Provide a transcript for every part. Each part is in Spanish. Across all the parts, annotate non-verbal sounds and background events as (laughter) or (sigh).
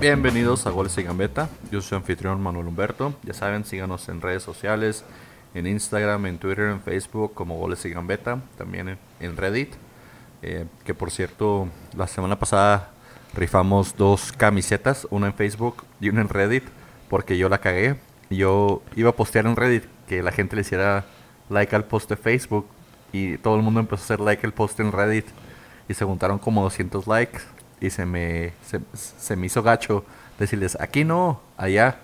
Bienvenidos a Goles y Gambeta. Yo soy anfitrión Manuel Humberto. Ya saben, síganos en redes sociales, en Instagram, en Twitter, en Facebook como Goles y Gambeta, también en Reddit. Eh, que por cierto, la semana pasada rifamos dos camisetas, una en Facebook y una en Reddit, porque yo la cagué. Yo iba a postear en Reddit que la gente le hiciera like al post de Facebook y todo el mundo empezó a hacer like al post en Reddit y se juntaron como 200 likes y se me, se, se me hizo gacho decirles aquí no, allá.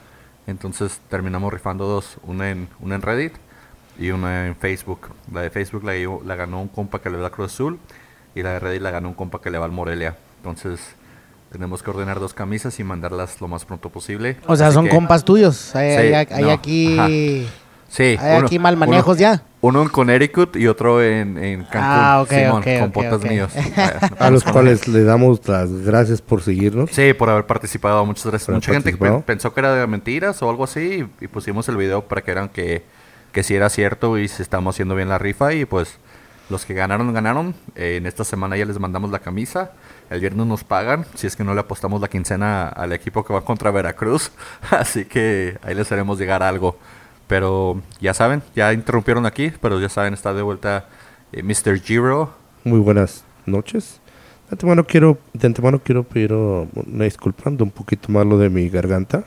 Entonces terminamos rifando dos, una en, una en Reddit y una en Facebook. La de Facebook la, la ganó un compa que le da Cruz Azul y la de Reddit la ganó un compa que le va al Morelia. Entonces tenemos que ordenar dos camisas y mandarlas lo más pronto posible. O sea, Así son que- compas tuyos. Hay, Sí, hay- hay no, aquí. Sí, Hay aquí mal manejos ya. Uno en Connecticut y otro en, en Cancún. Ah, ok, Simón, ok, con potas míos. (laughs) A los cuales le damos las gracias por seguirnos. Sí, por haber participado. Muchas gracias. Mucha gente participado. pensó que era de mentiras o algo así y, y pusimos el video para que vean que, que sí era cierto y se estamos haciendo bien la rifa y pues los que ganaron, ganaron. Eh, en esta semana ya les mandamos la camisa. El viernes nos pagan si es que no le apostamos la quincena al equipo que va contra Veracruz. (laughs) Así que ahí les haremos llegar algo. Pero ya saben, ya interrumpieron aquí, pero ya saben, está de vuelta eh, Mr. Giro. Muy buenas noches. De antemano quiero, de antemano quiero pedir uh, una disculpa de un poquito más lo de mi garganta.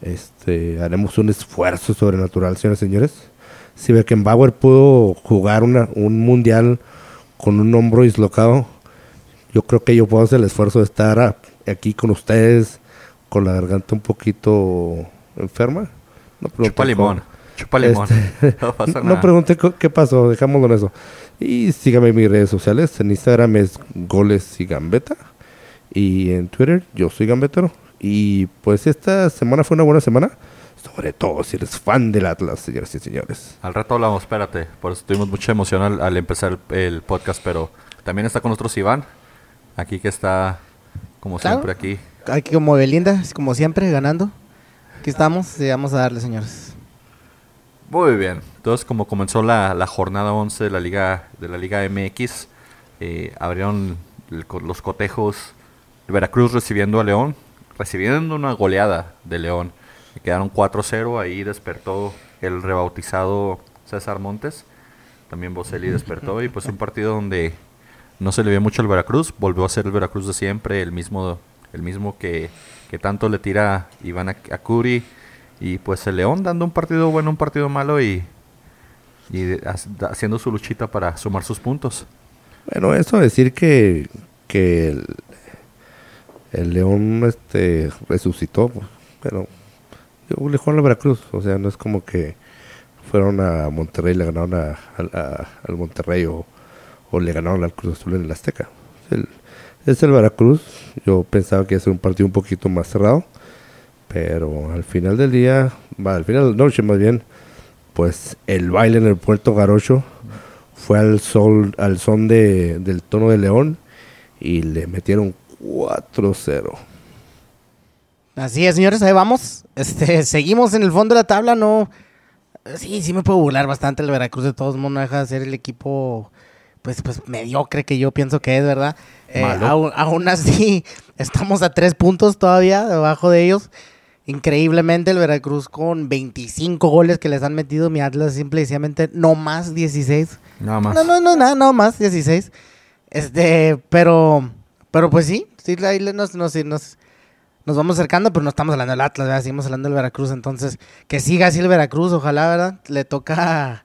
Este, haremos un esfuerzo sobrenatural, señores y señores. Si Beckenbauer pudo jugar una, un mundial con un hombro dislocado, yo creo que yo puedo hacer el esfuerzo de estar aquí con ustedes con la garganta un poquito enferma. No Chupa limón. cómo. Chupa limón. Este, (laughs) no pasa no nada. pregunte co- qué pasó, dejámoslo en eso. Y sígame en mis redes sociales. En Instagram es Goles y Gambeta. Y en Twitter yo soy Gambetero. Y pues esta semana fue una buena semana. Sobre todo si eres fan del Atlas, señoras y señores. Al rato hablamos, espérate. Por eso tuvimos mucha emoción al, al empezar el, el podcast, pero también está con nosotros Iván. Aquí que está, como Claro. siempre, aquí. Aquí como Belinda, como siempre, ganando. Aquí estamos y vamos a darle, señores. Muy bien. Entonces, como comenzó la, la jornada 11 de la Liga, de la Liga MX, eh, abrieron el los cotejos. Veracruz recibiendo a León, recibiendo una goleada de León. Quedaron 4-0. Ahí despertó el rebautizado César Montes. También Boselli despertó. Y pues un partido donde no se le vio mucho al Veracruz. Volvió a ser el Veracruz de siempre. El mismo, el mismo que, que tanto le tira Iván a, a Curi. Y pues el León dando un partido bueno, un partido malo y, y haciendo su luchita para sumar sus puntos. Bueno, eso decir que, que el, León este, resucitó. Pero le jugaron a Veracruz. O sea, no es como que fueron a Monterrey y le ganaron a- al- Monterrey o, o le ganaron al Cruz Azul en el Azteca. Es el Veracruz. Yo pensaba que iba a ser un partido un poquito más cerrado. Pero al final del día, va, al final de la noche más bien, pues el baile en el Puerto Garocho fue al sol, al son de, del tono de León y le metieron 4-0. Así es, señores, ahí vamos. Este, (laughs) seguimos en el fondo de la tabla, no. Sí, sí me puedo burlar bastante el Veracruz, de todos modos, no deja de ser el equipo, pues, pues, mediocre que yo pienso que es, ¿verdad? Eh, aún, aún así, (laughs) estamos a tres puntos todavía debajo de ellos. Increíblemente, el Veracruz con 25 goles que les han metido, mi Atlas simple y sencillamente no más 16. Nada más. No, no, no, nada, no más, 16. Este, pero, pero pues sí, sí, ahí nos, nos, nos, nos vamos acercando, pero no estamos hablando del Atlas, ¿verdad? Seguimos hablando del Veracruz, entonces, que siga así el Veracruz, ojalá, ¿verdad? Le toca,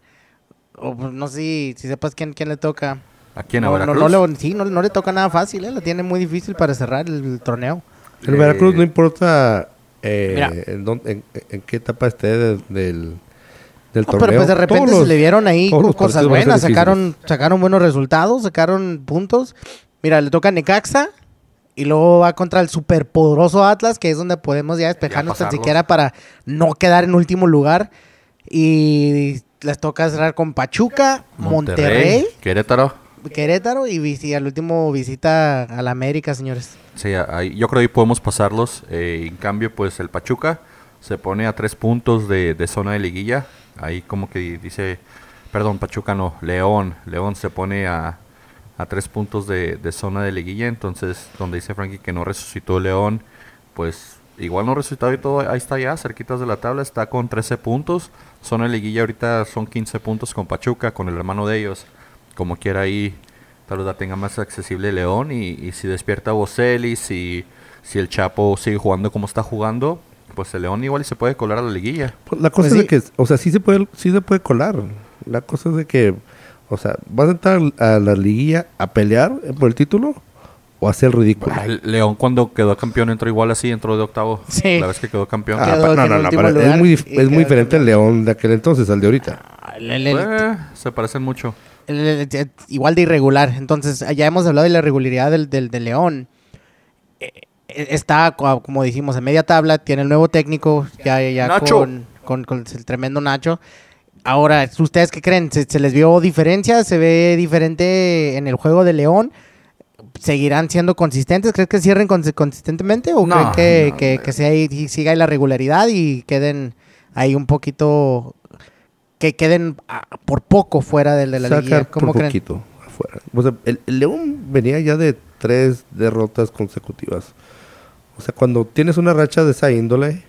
o pues, no sé si, si sepas quién, quién le toca. ¿A quién? ¿A no, no, Veracruz? no le, sí, no, no le toca nada fácil, ¿eh? Lo tiene muy difícil para cerrar el, el torneo. El Eh, Veracruz no importa eh, en, dónde- en- en qué etapa esté de- del, del No, torneo. pero pues de repente Todos se los- le vieron ahí cosas buenas, sacaron, sacaron buenos resultados, sacaron puntos. Mira, le toca a Necaxa y luego va contra el superpoderoso Atlas, que es donde podemos ya despejarnos tan siquiera para no quedar en último lugar. Y les toca cerrar con Pachuca, Monterrey, Querétaro. Querétaro y visi- al último visita a la América, señores. Sí, ahí- yo creo que ahí podemos pasarlos. eh, en cambio, pues el Pachuca se pone a tres puntos de, de zona de liguilla. Ahí como que dice, perdón, Pachuca no, León. León se pone a, a tres puntos de, de zona de liguilla. Entonces, donde dice Frankie que no resucitó León, pues igual no resultado y todo, ahí está ya, cerquitas de la tabla, está con 13 puntos. Son en liguilla ahorita, son 15 puntos con Pachuca, con el hermano de ellos. Como quiera ahí, tal vez la tenga más accesible León. Y, y si despierta Boselli, si, si el Chapo sigue jugando como está jugando, pues el León igual se puede colar a la liguilla. Pues la cosa Pues es de que, o sea, sí se puede, sí se puede colar. La cosa es de que, o sea, ¿vas a entrar a la liguilla a pelear por el título o a hacer el ridículo? Ah, el León cuando quedó campeón entró igual así, entró de octavo. Sí. La vez que quedó campeón. Ah, Quedó no, en no, no, es muy, es muy diferente el. León de aquel entonces al de ahorita. El- Eh, se parecen mucho. el- el- el- igual de irregular. Entonces, ya hemos hablado de la irregularidad del, del, del León. Eh, eh, está, co- como dijimos, en media tabla, tiene el nuevo técnico, ya, ya Nacho. Con, con, con el tremendo Nacho. Ahora, ¿ustedes qué creen? ¿Se, se les vio diferencia? ¿Se ve diferente en el juego de León? ¿Seguirán siendo consistentes? ¿Crees que cierren consi- consistentemente? ¿O No, creen que, no, que, que sea ahí- y siga ahí la regularidad y queden ahí un poquito... que queden ah, por poco fuera del de la Sacar liguilla? por ¿Cómo creen? poquito afuera. O sea, el, el León venía ya de tres derrotas consecutivas. O sea, cuando tienes una racha de esa índole,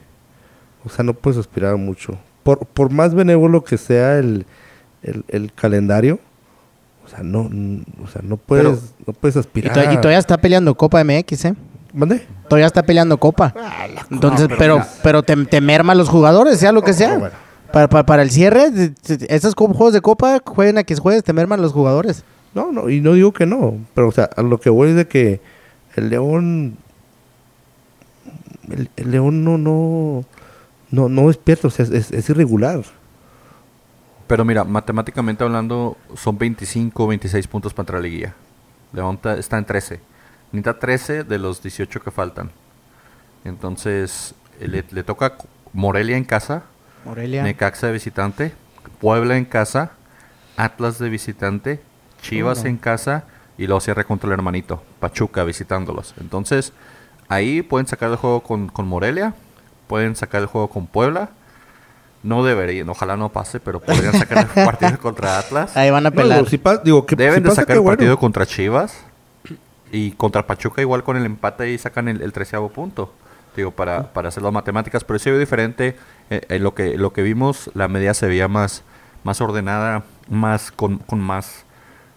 o sea, no puedes aspirar mucho. Por, por más benévolo que sea el, el, el calendario, o sea, no, o sea, no puedes, Pero- no puedes Y, aspirar. to- y todavía está peleando Copa MX, ¿eh? ¿Mande? Todavía está peleando Copa. Entonces, pero pero, te, te merma los jugadores, sea lo que sea. Ah, bueno. Para, para, para el cierre, esos juegos de Copa, jueguen a que juegues, te merman los jugadores. No, no, y no digo que no, pero o sea, a lo que voy es de que el León el, el León no no no no despierta, o sea, es, es- es irregular. Pero mira, matemáticamente hablando, son 25 26 puntos para entrar a la liguilla. León está en 13. Necesita 13 de los 18 que faltan. Entonces, eh, le, le toca Morelia en casa, Morelia. Necaxa de visitante, Puebla en casa, Atlas de visitante, Chivas en casa y luego cierra contra el hermanito, Pachuca visitándolos. Entonces, ahí pueden sacar el juego con, con Morelia, pueden sacar el juego con Puebla. No deberían, ojalá no pase, pero podrían sacar el (laughs) partido contra Atlas. Ahí van a No, pelar. digo, si pa- digo, que Deben si de pasa, sacar el bueno. partido contra Chivas y contra Pachuca igual con el empate y sacan el, el treceavo punto. Digo, para, para hacer las matemáticas, pero sí veo diferente. eh, en lo que lo que vimos, la media se veía más, más ordenada, más con, con más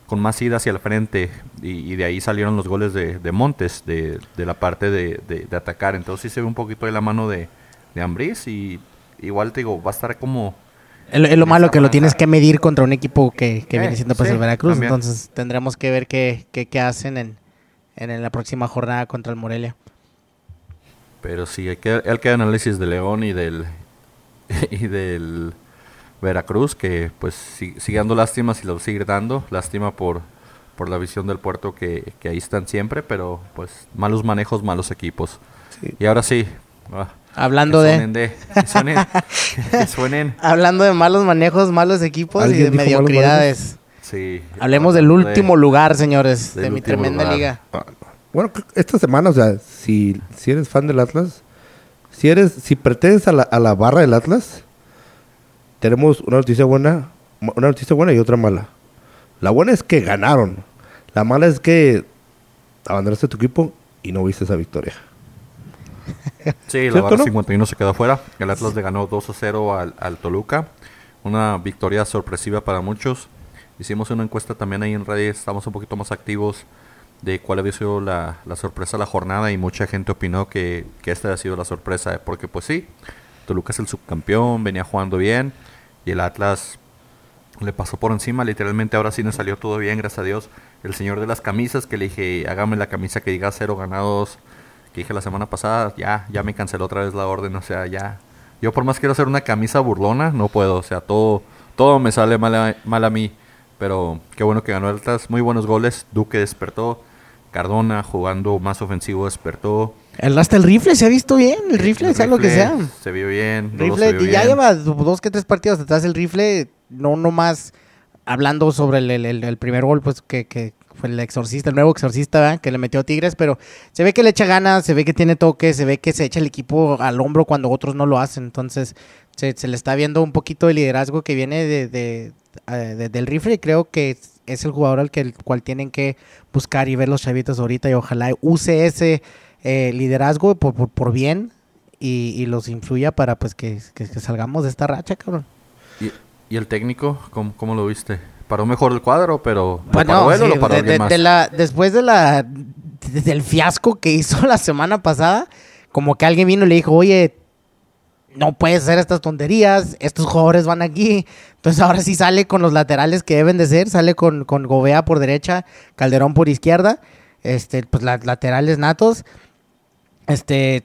con más ida hacia el frente y, y de ahí salieron los goles de, de Montes, de, de la parte de, de- de atacar. Entonces sí se ve un poquito de la mano de, de Ambriz y igual te digo, va a estar como... Es, lo malo que lo tienes que medir contra un equipo que, que Eh, viene siendo pues sí, el Veracruz. también. Entonces tendremos que ver qué, qué, qué hacen en, en, la próxima jornada contra el Morelia. Pero sí, hay que, hay que análisis de León y del (laughs) y del Veracruz, que pues si- sigue dando lástimas y lo sigue dando. Lástima por, por la visión del puerto que, que ahí están siempre, pero pues malos manejos, malos equipos. Sí. Y ahora sí. ah, Hablando que de, suenen de- que suenen, que (laughs) suenen. hablando de malos manejos, malos equipos y ¿Alguien de mediocridades. Sí. Hablemos del de- último lugar, señores, de mi tremenda lugar. liga. Ah, Bueno, esta semana, o sea, si, si eres fan del Atlas, si eres, si perteneces a la, a la barra del Atlas, tenemos una noticia buena, una noticia buena y otra mala. La buena es que ganaron. La mala es que abandonaste tu equipo y no viste esa victoria. Sí, la ¿Cierto, barra no? 51 se quedó fuera. El Atlas le ganó 2 a 0 al, al Toluca. Una victoria sorpresiva para muchos. Hicimos una encuesta también ahí en redes. Estamos un poquito más activos de cuál había sido la, la sorpresa de la jornada. Y mucha gente opinó que, que esta había sido la sorpresa. Porque, pues sí, Toluca es el subcampeón, venía jugando bien. Y el Atlas le pasó por encima. Literalmente, ahora sí nos salió todo bien, gracias a Dios. El señor de las camisas, que le dije, hágame la camisa que diga cero ganados que dije la semana pasada, ya, ya me canceló otra vez la orden, o sea, ya. Yo por más quiero hacer una camisa burlona, no puedo, o sea, todo, todo me sale mal a, mal a mí. Pero qué bueno que ganó el Atlas, muy buenos goles, Duque despertó, Cardona jugando más ofensivo despertó. El, hasta el rifle se ha visto bien, el rifle, sea lo que sea. Se vio bien, Rifle, se vio ya lleva dos que tres partidos atrás el rifle, no nomás hablando sobre el, el- el- el primer gol, pues que, que el exorcista, el nuevo exorcista, que le metió Tigres, pero se ve que le echa ganas, se ve que tiene toque, se ve que se echa el equipo al hombro cuando otros no lo hacen, entonces se, le está viendo un poquito de liderazgo que viene de, eh, de- del rifle y creo que es, el jugador al que el cual tienen que buscar y ver los chavitos ahorita y ojalá use ese eh, liderazgo por, por, bien y, y los influya para pues que, que- que salgamos de esta racha, cabrón. ¿Y, y el técnico? ¿Cómo, cómo lo viste? Paró mejor el cuadro, pero ¿lo Bueno, paró él o sí, lo paró de- alguien de- más? de la, después de la de- del fiasco que hizo (laughs) la semana pasada, como que alguien vino y le dijo, oye, no puedes hacer estas tonterías, estos jugadores van aquí. Entonces ahora sí sale con los laterales que deben de ser, sale con, con Gobea por derecha, Calderón por izquierda, este, pues las laterales natos. Este,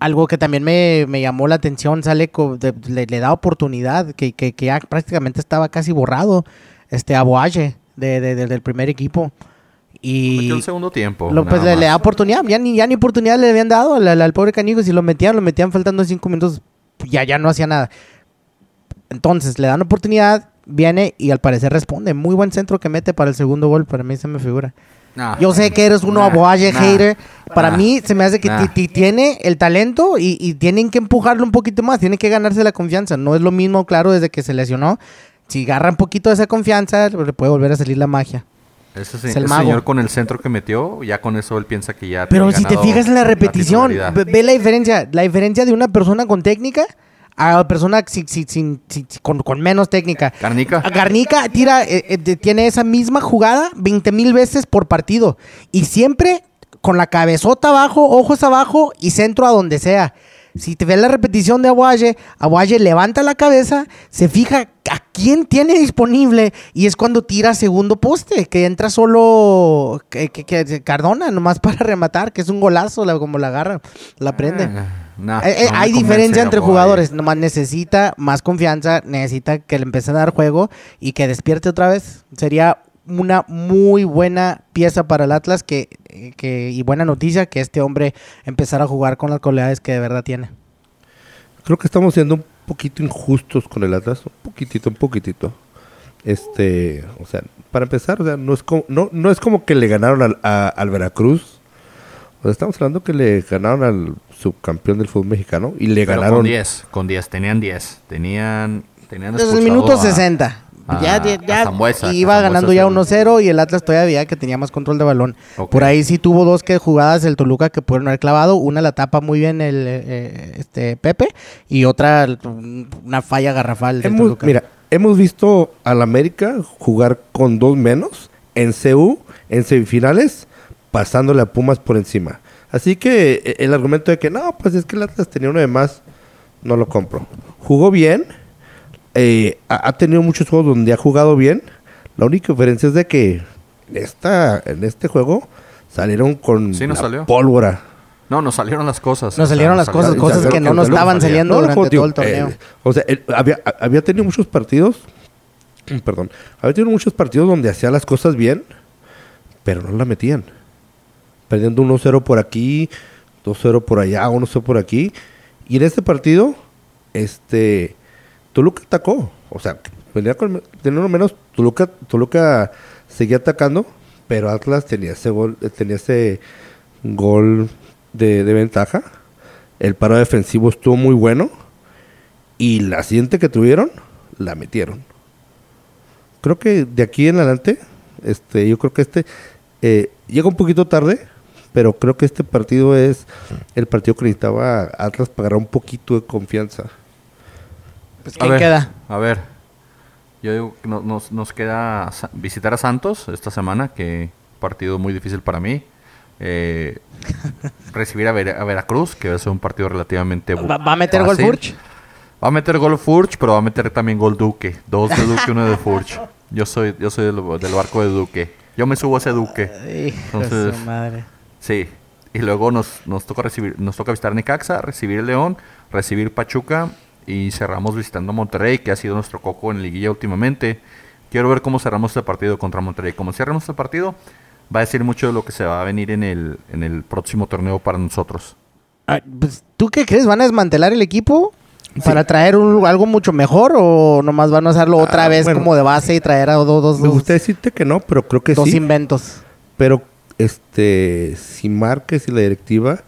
algo que también me, me llamó la atención, sale co- de- le, le da oportunidad, que, que, que ya prácticamente estaba casi borrado, este, a Boache de, de- de- del primer equipo. Y Metió el segundo tiempo. lo, pues, le, le da oportunidad, ya ni, ya ni oportunidad le habían dado al, pobre canijo, si lo metían, lo metían faltando cinco minutos, ya, ya no hacía nada. Entonces, le dan oportunidad, viene y al parecer responde. Muy buen centro que mete para el segundo gol, para mí se me figura. Nah. Yo sé que eres uno Nah, aboaje nah, hater. Para mí se me hace que tiene el talento y, y tienen que empujarlo un poquito más. Tiene que ganarse la confianza. No es lo mismo, claro, desde que se lesionó. Si agarra un poquito de esa confianza, le puede volver a salir la magia. Ese, se- es el ese señor con el centro que metió, ya con eso él piensa que ya Pero si te fijas en la repetición, ve, la diferencia. La diferencia de una persona con técnica a una persona sin- con, con menos técnica. Garnica. Garnica tira, eh, eh, tiene esa misma jugada 20 mil veces por partido. Y siempre con la cabezota abajo, ojos abajo y centro a donde sea. Si te ves la repetición de Aguaye, Aguaye levanta la cabeza, se fija a quién tiene disponible y es cuando tira segundo poste, que entra solo que, que- que Cardona, nomás para rematar, que es un golazo la- como la agarra, la prende. Ah, Eh, eh, no hay diferencia entre Aguaye. jugadores, nomás necesita más confianza, necesita que le empiece a dar juego y que despierte otra vez. Sería una muy buena pieza para el Atlas que, eh, que- y buena noticia que este hombre empezara a jugar con las cualidades que de verdad tiene. Creo que estamos siendo un poquito injustos con el Atlas, un poquitito, un poquitito. Este, o sea, para empezar, o sea, no es como, no, no es como que le ganaron al, a- al Veracruz. O sea, estamos hablando que le ganaron al subcampeón del fútbol mexicano y le Pero ganaron. con 10, con 10, tenían 10. Tenían, tenían Desde el minuto a- 60. A- ya a ya- ya Zambuesa, que iba Zambuesa ganando ya el- 1-0 y el Atlas todavía veía que tenía más control de balón. Por ahí sí tuvo dos que jugadas el Toluca que pudieron haber clavado. Una la tapa muy bien el eh, este Pepe y otra un- una falla garrafal del Hemos, Toluca. mira, hemos visto al América jugar con dos menos en CU, en semifinales, pasándole a Pumas por encima. Así que eh, el argumento de que no, pues es que el Atlas tenía uno de más, no lo compro. Jugó bien, eh, ha, ha tenido muchos juegos donde ha jugado bien. La única diferencia es de que en, esta, en este juego salieron con Sí, la salió. pólvora. No, nos salieron las cosas. Nos o sea, salieron las cosas, cosas Salieron- que no nos estaban saliendo No, no, durante tío, todo el torneo. eh, o sea, él había, había tenido muchos partidos, (clears throat) perdón, había tenido muchos partidos donde hacía las cosas bien, pero no la metían. Perdiendo 1-0 por aquí, 2-0 por allá, 1-0 por aquí. Y en este partido, este, Toluca atacó. O sea, venía con, uno menos, Toluca, Toluca seguía atacando, pero Atlas tenía ese gol, tenía ese gol de, de ventaja. El paro defensivo estuvo muy bueno. Y la siguiente que tuvieron, la metieron. Creo que de aquí en adelante, este, yo creo que este eh, llega un poquito tarde, pero creo que este partido es el partido que necesitaba Atlas para agarrar un poquito de confianza. Pues, A ¿quién ver, queda? A ver, yo digo que no- nos, nos queda visitar a Santos esta semana, que partido muy difícil para mí. Eh, (laughs) recibir a, Vera- a Veracruz, que va a ser un partido relativamente ¿Va, va a meter gol fácil. Furch? Va a meter gol Furch, pero va a meter también gol Duque. Dos de Duque, uno de Furch. (laughs) Yo soy, yo soy del, del barco de Duque. Yo me subo a ese Duque. Entonces- su madre. Sí. Y luego nos, nos toca recibir, nos toca visitar Necaxa, recibir el León, recibir Pachuca y cerramos visitando Monterrey, que ha sido nuestro coco en liguilla últimamente. Quiero ver cómo cerramos este partido contra Monterrey. Como cerramos este partido, va a decir mucho de lo que se va a venir en el, en el próximo torneo para nosotros. Ah, pues, ¿Tú qué crees? ¿Van a desmantelar el equipo? ¿Para traer un- algo mucho mejor o nomás van a hacerlo otra Ah, vez bueno. como de base y traer a dos, dos, Me dos- gusta decirte que no, pero creo que dos sí. inventos? Pero este, si Márquez y la directiva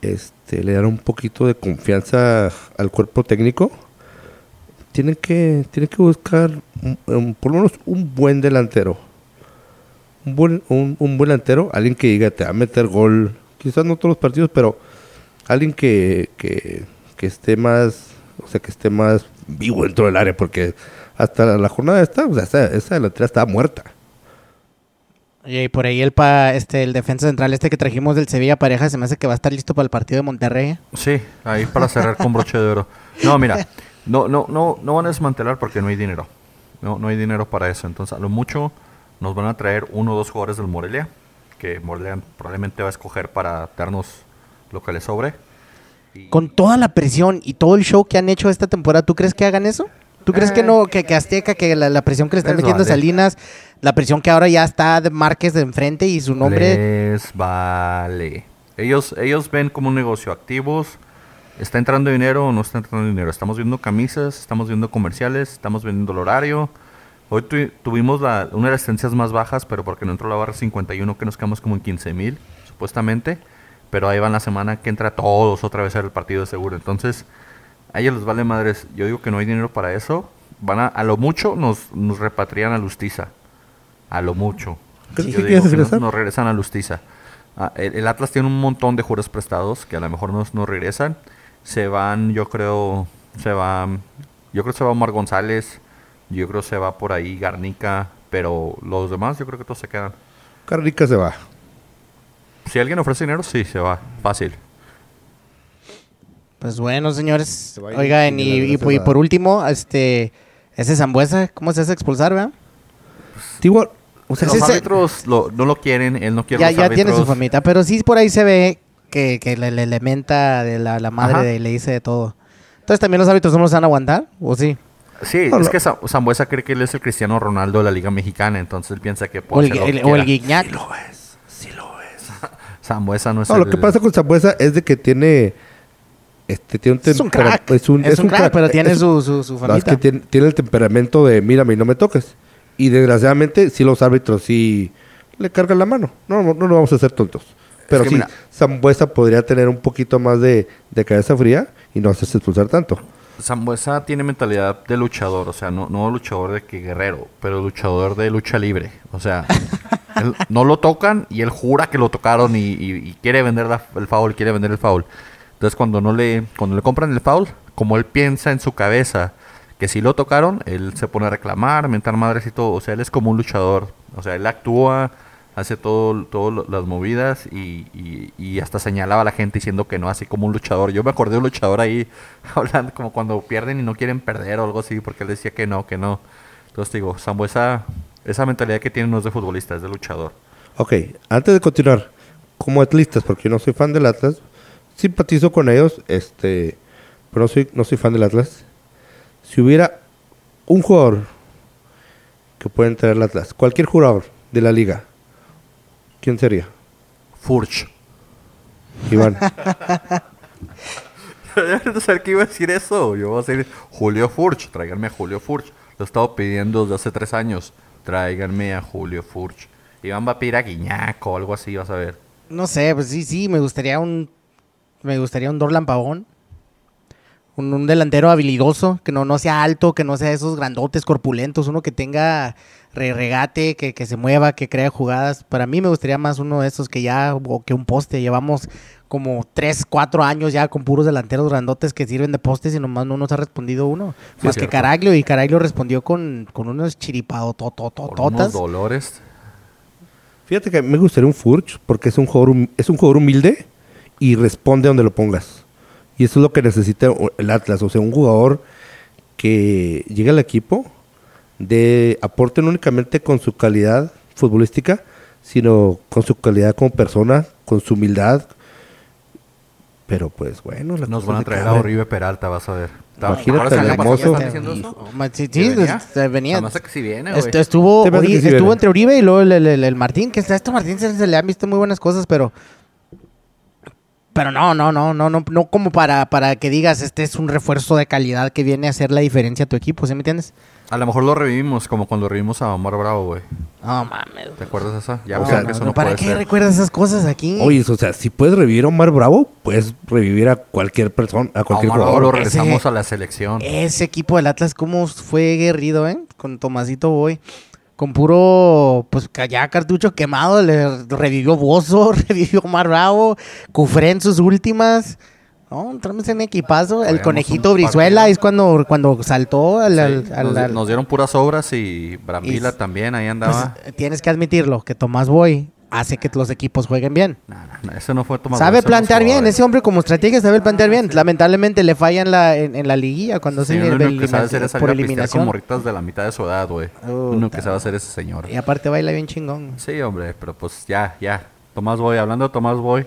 este, le dan un poquito de confianza al cuerpo técnico, tienen que, tienen que buscar por lo menos un buen delantero. Un buen, un buen delantero, alguien que diga, te va a meter gol quizás no todos los partidos, pero alguien que, que, que esté más, o sea, que esté más vivo dentro del área, porque hasta la jornada esta, o sea, esa, esa delantera estaba muerta. Y por ahí el pa, este el defensa central este que trajimos del Sevilla Pareja se me hace que va a estar listo para el partido de Monterrey. Sí, ahí para cerrar con broche de oro. No, mira, no, no, no, no van a desmantelar porque no hay dinero. No, no hay dinero para eso. Entonces, a lo mucho nos van a traer uno o dos jugadores del Morelia, que Morelia probablemente va a escoger para darnos lo que le sobre. Y- Con toda la presión y todo el show que han hecho esta temporada, ¿tú crees que hagan eso? ¿Tú crees que Eh. no, que, que Azteca, que la, la presión que le están Les metiendo a vale. Salinas, la presión que ahora ya está de Márquez de enfrente y su nombre... Les vale. Ellos, ellos ven como un negocio activos. ¿Está entrando dinero o no está entrando dinero? Estamos viendo camisas, estamos viendo comerciales, estamos vendiendo el horario. Hoy tu- tuvimos la- una de las tendencias más bajas, pero porque no entró la barra 51, que nos quedamos como en 15 mil, supuestamente. Pero ahí van la semana que entra todos otra vez al partido de seguro. Entonces, a ellos les vale madres. Yo digo que no hay dinero para eso. Van a, a lo mucho nos, nos repatrian a Lustiza. A lo mucho. ¿Qué- Yo qué digo quieres que regresar? nos regresan a Lustiza. Ah, el, el Atlas tiene un montón de jugadores prestados que a lo mejor nos, nos regresan. Se van, yo creo, se va, yo creo que se va Omar González, yo creo que se va por ahí Garnica, pero los demás yo creo que todos se quedan. Carrica se va. Si alguien ofrece dinero, sí, se va, fácil. Pues bueno, señores. Oigan, y por último, este... Ese Zambuesa, ¿cómo se hace expulsar, verdad? Igual, o sea, los árbitros lo- no lo quieren, él no quiere Ya, los ya tiene su famita, pero sí por ahí se ve que, que le, le, le menta de la, la madre Ajá. de, le dice de todo. Entonces, ¿también los árbitros no los van a aguantar? ¿O sí? Sí, No, es no. que Sa- Zambuesa cree que él es el Cristiano Ronaldo de la Liga Mexicana, entonces él piensa que O puede el, hacer lo el- que o el quiera. Guiñac. (laughs) Zambuesa no es No, lo el- que pasa con Zambuesa es de que tiene. Este, tiene un Es un crack. Es un, Es un crack, pero tiene Es- su, su, su no, es que tiene, tiene el temperamento de mírame y no me toques. Y desgraciadamente, sí, los árbitros sí le cargan la mano. No, no, no vamos a hacer tontos. Pero que sí, mira- Zambuesa podría tener un poquito más de, de cabeza fría y no hacerse expulsar tanto. Zambuesa tiene mentalidad de luchador, o sea, no, no luchador de que guerrero, pero luchador de lucha libre. O sea, (laughs) él- no lo tocan y él jura que lo tocaron y, y- y quiere vender la- el foul, quiere vender el foul. Entonces cuando no le, cuando le compran el foul, como él piensa en su cabeza que si lo tocaron, él se pone a reclamar, mentar madres y todo. O sea, él es como un luchador. O sea, él actúa, hace todo, todas las movidas y, y- hasta señalaba a la gente diciendo que no, así como un luchador. Yo me acordé de un luchador ahí (laughs) hablando como cuando pierden y no quieren perder o algo así, porque él decía que no, que no. Entonces digo, Sambo, esa, esa mentalidad que tiene no es de futbolista, es de luchador. Ok, antes de continuar, como atlistas, porque yo no soy fan del Atlas, simpatizo con ellos, este, pero no soy, no soy fan del Atlas. Si hubiera un jugador que puede entrar al Atlas, cualquier jugador de la liga, ¿quién sería? Furch. Iván. (laughs) no sé qué iba a decir eso. Yo voy a decir Julio Furch. Tráiganme a Julio Furch. Lo he estado pidiendo desde hace tres años. Tráiganme a Julio Furch. Iván va a pedir a Guiñac o algo así, vas a ver. No sé, pues sí, sí, me gustaría un... Me gustaría un Dorlan Pavón. Un, un delantero habilidoso, que no, no sea alto, que no sea esos grandotes, corpulentos, uno que tenga re- regate, que, que se mueva, que crea jugadas. Para mí me gustaría más uno de esos que ya, o que un poste. Llevamos como 3, 4 años ya con puros delanteros grandotes que sirven de postes y nomás no nos ha respondido uno. Sí, más que. Caraglio, y Caraglio respondió con, con unos chiripadototototas. dolores. Fíjate que me gustaría un Furch porque es un jugador, es un jugador humilde y responde donde lo pongas. Y eso es lo que necesita el Atlas, o sea, un jugador que llegue al equipo, de aporte no únicamente con su calidad futbolística, sino con su calidad como persona, con su humildad. Pero pues bueno, las Nos van a traer a. Oribe Peralta, vas a ver. Imagínate, ¿Ahora se el hermoso. sí, ¿Que sí, venía? que sí viene, estuvo estuvo viene. entre Uribe y luego el, el- el- el Martín, que a este Martín se, se le han visto muy buenas cosas, pero pero no, no, no, no, no, no como para, para que digas este es un refuerzo de calidad que viene a hacer la diferencia a tu equipo, ¿sí me entiendes? A lo mejor lo revivimos como cuando revivimos a Omar Bravo, güey. No mames. ¿Te acuerdas de esa? Ya, No, no, que eso no, no ¿Para qué ser. recuerdas esas cosas aquí? Oye, o sea, si puedes revivir a Omar Bravo, puedes revivir a cualquier persona, a A cualquier Omar Bravo jugador. lo Ese- regresamos a la selección. Ese equipo del Atlas, cómo fue guerrido, ¿eh? Con Tomasito Boy. Con puro, pues ya cartucho quemado, le revivió Bozo, (laughs) revivió Omar Bravo, Cufré en sus últimas. No, entramos en equipazo. El conejito Brizuela es cuando, cuando saltó al, al- Sí, al- nos, al- nos dieron puras obras y Brambila Y- también ahí pues, andaba. tienes que admitirlo, que Tomás Boy hace que los equipos jueguen bien. No, no, no, ese no fue Tomás sabe plantear bien, ese hombre como estratega sabe plantear bien. Lamentablemente le falla en la, en, en la liguilla cuando Sí, se de único que sabe hacer es salir por a pistear con eliminación. morritas de la mitad de su edad, güey. Único que sabe hacer ese señor. Y aparte baila bien chingón. Sí, hombre, pero pues ya, ya. Tomás Boy, hablando de Tomás Boy,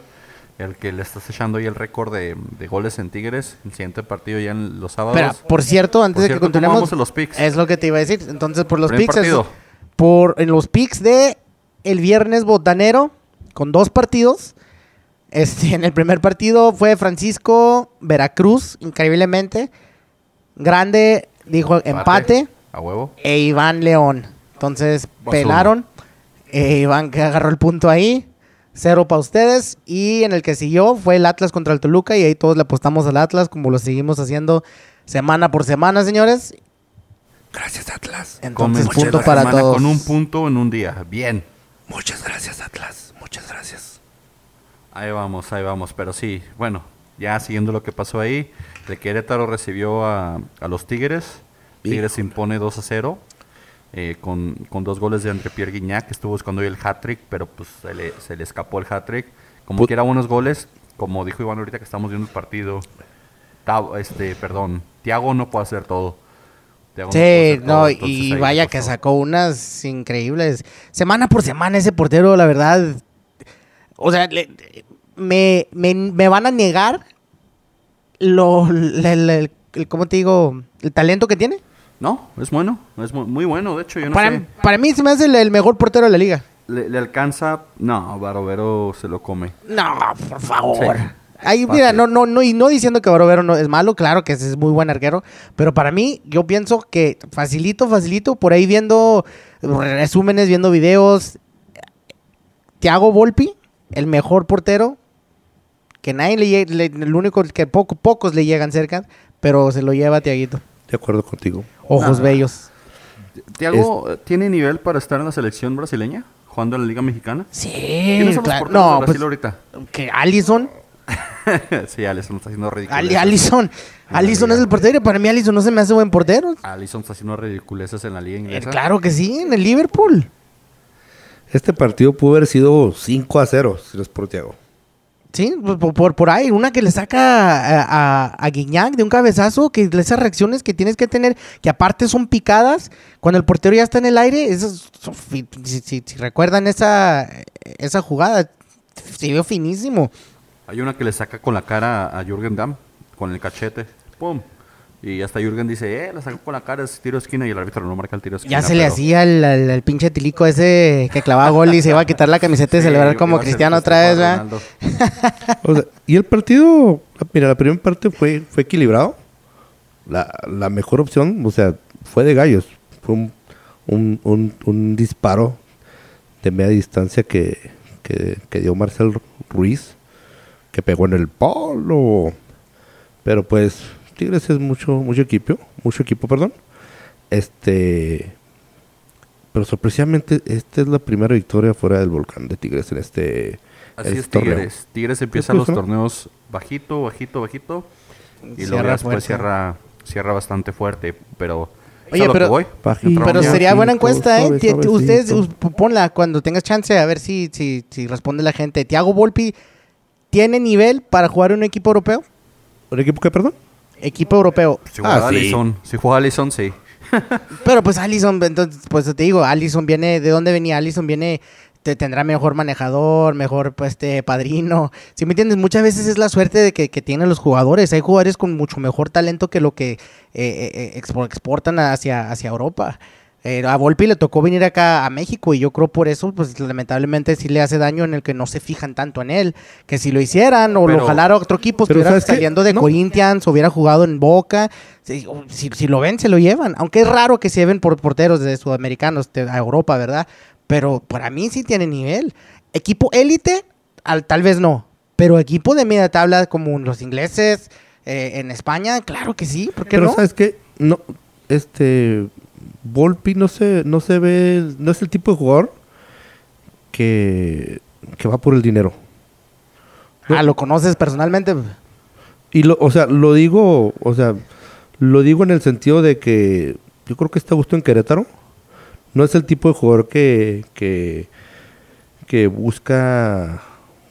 el que le estás echando ahí el récord de, de goles en Tigres, el siguiente partido ya en los sábados. Pero, por cierto, antes Por de cierto, que ¿cómo continuemos, los picks? es lo que te iba a decir. Entonces, por los picks, es- partido. por en los picks de el viernes botanero con dos partidos. Este, (laughs) en el primer partido fue Francisco Veracruz, increíblemente. Grande dijo empate, A huevo. e Iván León. Entonces, pelaron. E Iván que agarró el punto ahí. Cero para ustedes. Y en el que siguió fue el Atlas contra el Toluca. Y ahí todos le apostamos al Atlas, como lo seguimos haciendo semana por semana, señores. Gracias, Atlas. Entonces, punto para todos. Con un punto en un día. Bien. Muchas gracias, Atlas. Muchas gracias. Ahí vamos, ahí vamos. Pero sí, bueno, ya siguiendo lo que pasó ahí, de Querétaro recibió a, a los Tigres. Tigres se impone 2 a 0. eh, con, con dos goles de André Pierre Guignac, que estuvo buscando hoy el hat-trick, pero pues se le, se le escapó el hat-trick. Como Put- quiera buenos goles, como dijo Iván ahorita que estamos viendo el partido, este, perdón, Tiago no puede hacer todo. Sí, no, entonces y vaya que sacó unas increíbles. Semana por semana ese portero, la verdad. O sea, le- me, me, me van a negar lo, el- ¿cómo te digo? El talento que tiene. No, es bueno, es mu- muy bueno, de hecho, yo no para, sé. para mí se me hace el, el mejor portero de la liga. Le, le alcanza, no, Barovero se lo come. No, por favor. Sí. Ahí, mira, no, no, no, y no diciendo que Barovero no es malo, claro que es muy buen arquero, pero para mí, yo pienso que facilito, facilito, por ahí viendo resúmenes, viendo videos, Thiago Volpi, el mejor portero, que nadie le, le- el único que poco, pocos le llegan cerca, pero se lo lleva Tiaguito. De acuerdo contigo. Ojos Ah. bellos. ¿Tiago tiene nivel para estar en la selección brasileña? ¿Jugando en la Liga Mexicana? Sí, ¿Quiénes son los claro. porteros de No, Brasil pues, ahorita? que Allison, (laughs) sí, Alisson está haciendo ridículo. Ali- Allison, Allison es el portero y para mí Allison no se me hace buen portero. Alisson está haciendo ridiculeces en la Liga Eh, Inglesa. Claro que sí, en el Liverpool. Este partido pudo haber sido 5 a 0 si no es por Thiago. Sí, por, por- por, ahí, una que le saca a, a, a Guiñac de un cabezazo, que esas reacciones que tienes que tener, que aparte son picadas, cuando el portero ya está en el aire, esas son fi- si, si- si recuerdan esa, esa jugada, se vio finísimo. Hay una que le saca con la cara a Jürgen Damm, con el cachete. ¡Pum! Y hasta Jürgen dice, eh, la sacó con la cara, es tiro de esquina y el árbitro no marca el tiro de esquina. Ya se le pero- hacía el, el- el pinche tilico ese que clavaba gol y se iba a quitar la camiseta y Sí, celebrar como cristiano otra vez, ¿verdad? Ronaldo. O sea, y el partido, mira, la primera parte fue, fue equilibrado. La, la mejor opción, o sea, fue de gallos. Fue un, un, un- un disparo de media distancia que, que, que dio Marcel Ruiz, que pegó en el polo. Pero pues, Tigres es mucho, mucho equipo, mucho equipo, perdón. Este, pero sorpresivamente, esta es la primera victoria fuera del volcán de Tigres en este, Así en es este torneo. Tigres. Tigres empieza los torneos bajito, bajito, bajito. Y luego después cierra, cierra bastante fuerte. Pero. Oye, pero- voy. Pero sería buena encuesta, ¿eh? Ustedes, ponla cuando tengas chance, a ver si, si, si responde la gente. ¿Tiago Volpi tiene nivel para jugar en un equipo europeo? ¿Un equipo que, perdón? Equipo europeo. Si juega Ah, sí. Alisson, si juega Alisson, sí. (laughs) Pero pues Allison, entonces, pues te digo, Allison viene, ¿de dónde venía? Allison viene, te tendrá mejor manejador, mejor pues, este padrino. Si me entiendes, muchas veces es la suerte de que, que tienen los jugadores. Hay jugadores con mucho mejor talento que lo que eh, eh, eh, expo- exportan hacia, hacia Europa. Eh, a Volpi le tocó venir acá a México y yo creo por eso, pues lamentablemente sí le hace daño en el que no se fijan tanto en él. Que si lo hicieran o lo jalara otro equipo, estuviera saliendo de No. Corinthians, hubiera jugado en Boca. Si, si- si lo ven, se lo llevan. Aunque es raro que se lleven por porteros de sudamericanos de- a Europa, ¿verdad? Pero para mí sí tiene nivel. Equipo élite, al- tal vez no. Pero equipo de media tabla como los ingleses eh, en España, claro que sí. ¿Por qué Pero no? ¿sabes qué? No, este... Volpi no se, no se ve, no es el tipo de jugador que, que va por el dinero. Ah, ¿lo conoces personalmente? Y lo, o sea, lo digo, o sea, lo digo en el sentido de que yo creo que está gusto en Querétaro. No es el tipo de jugador que, que, que busca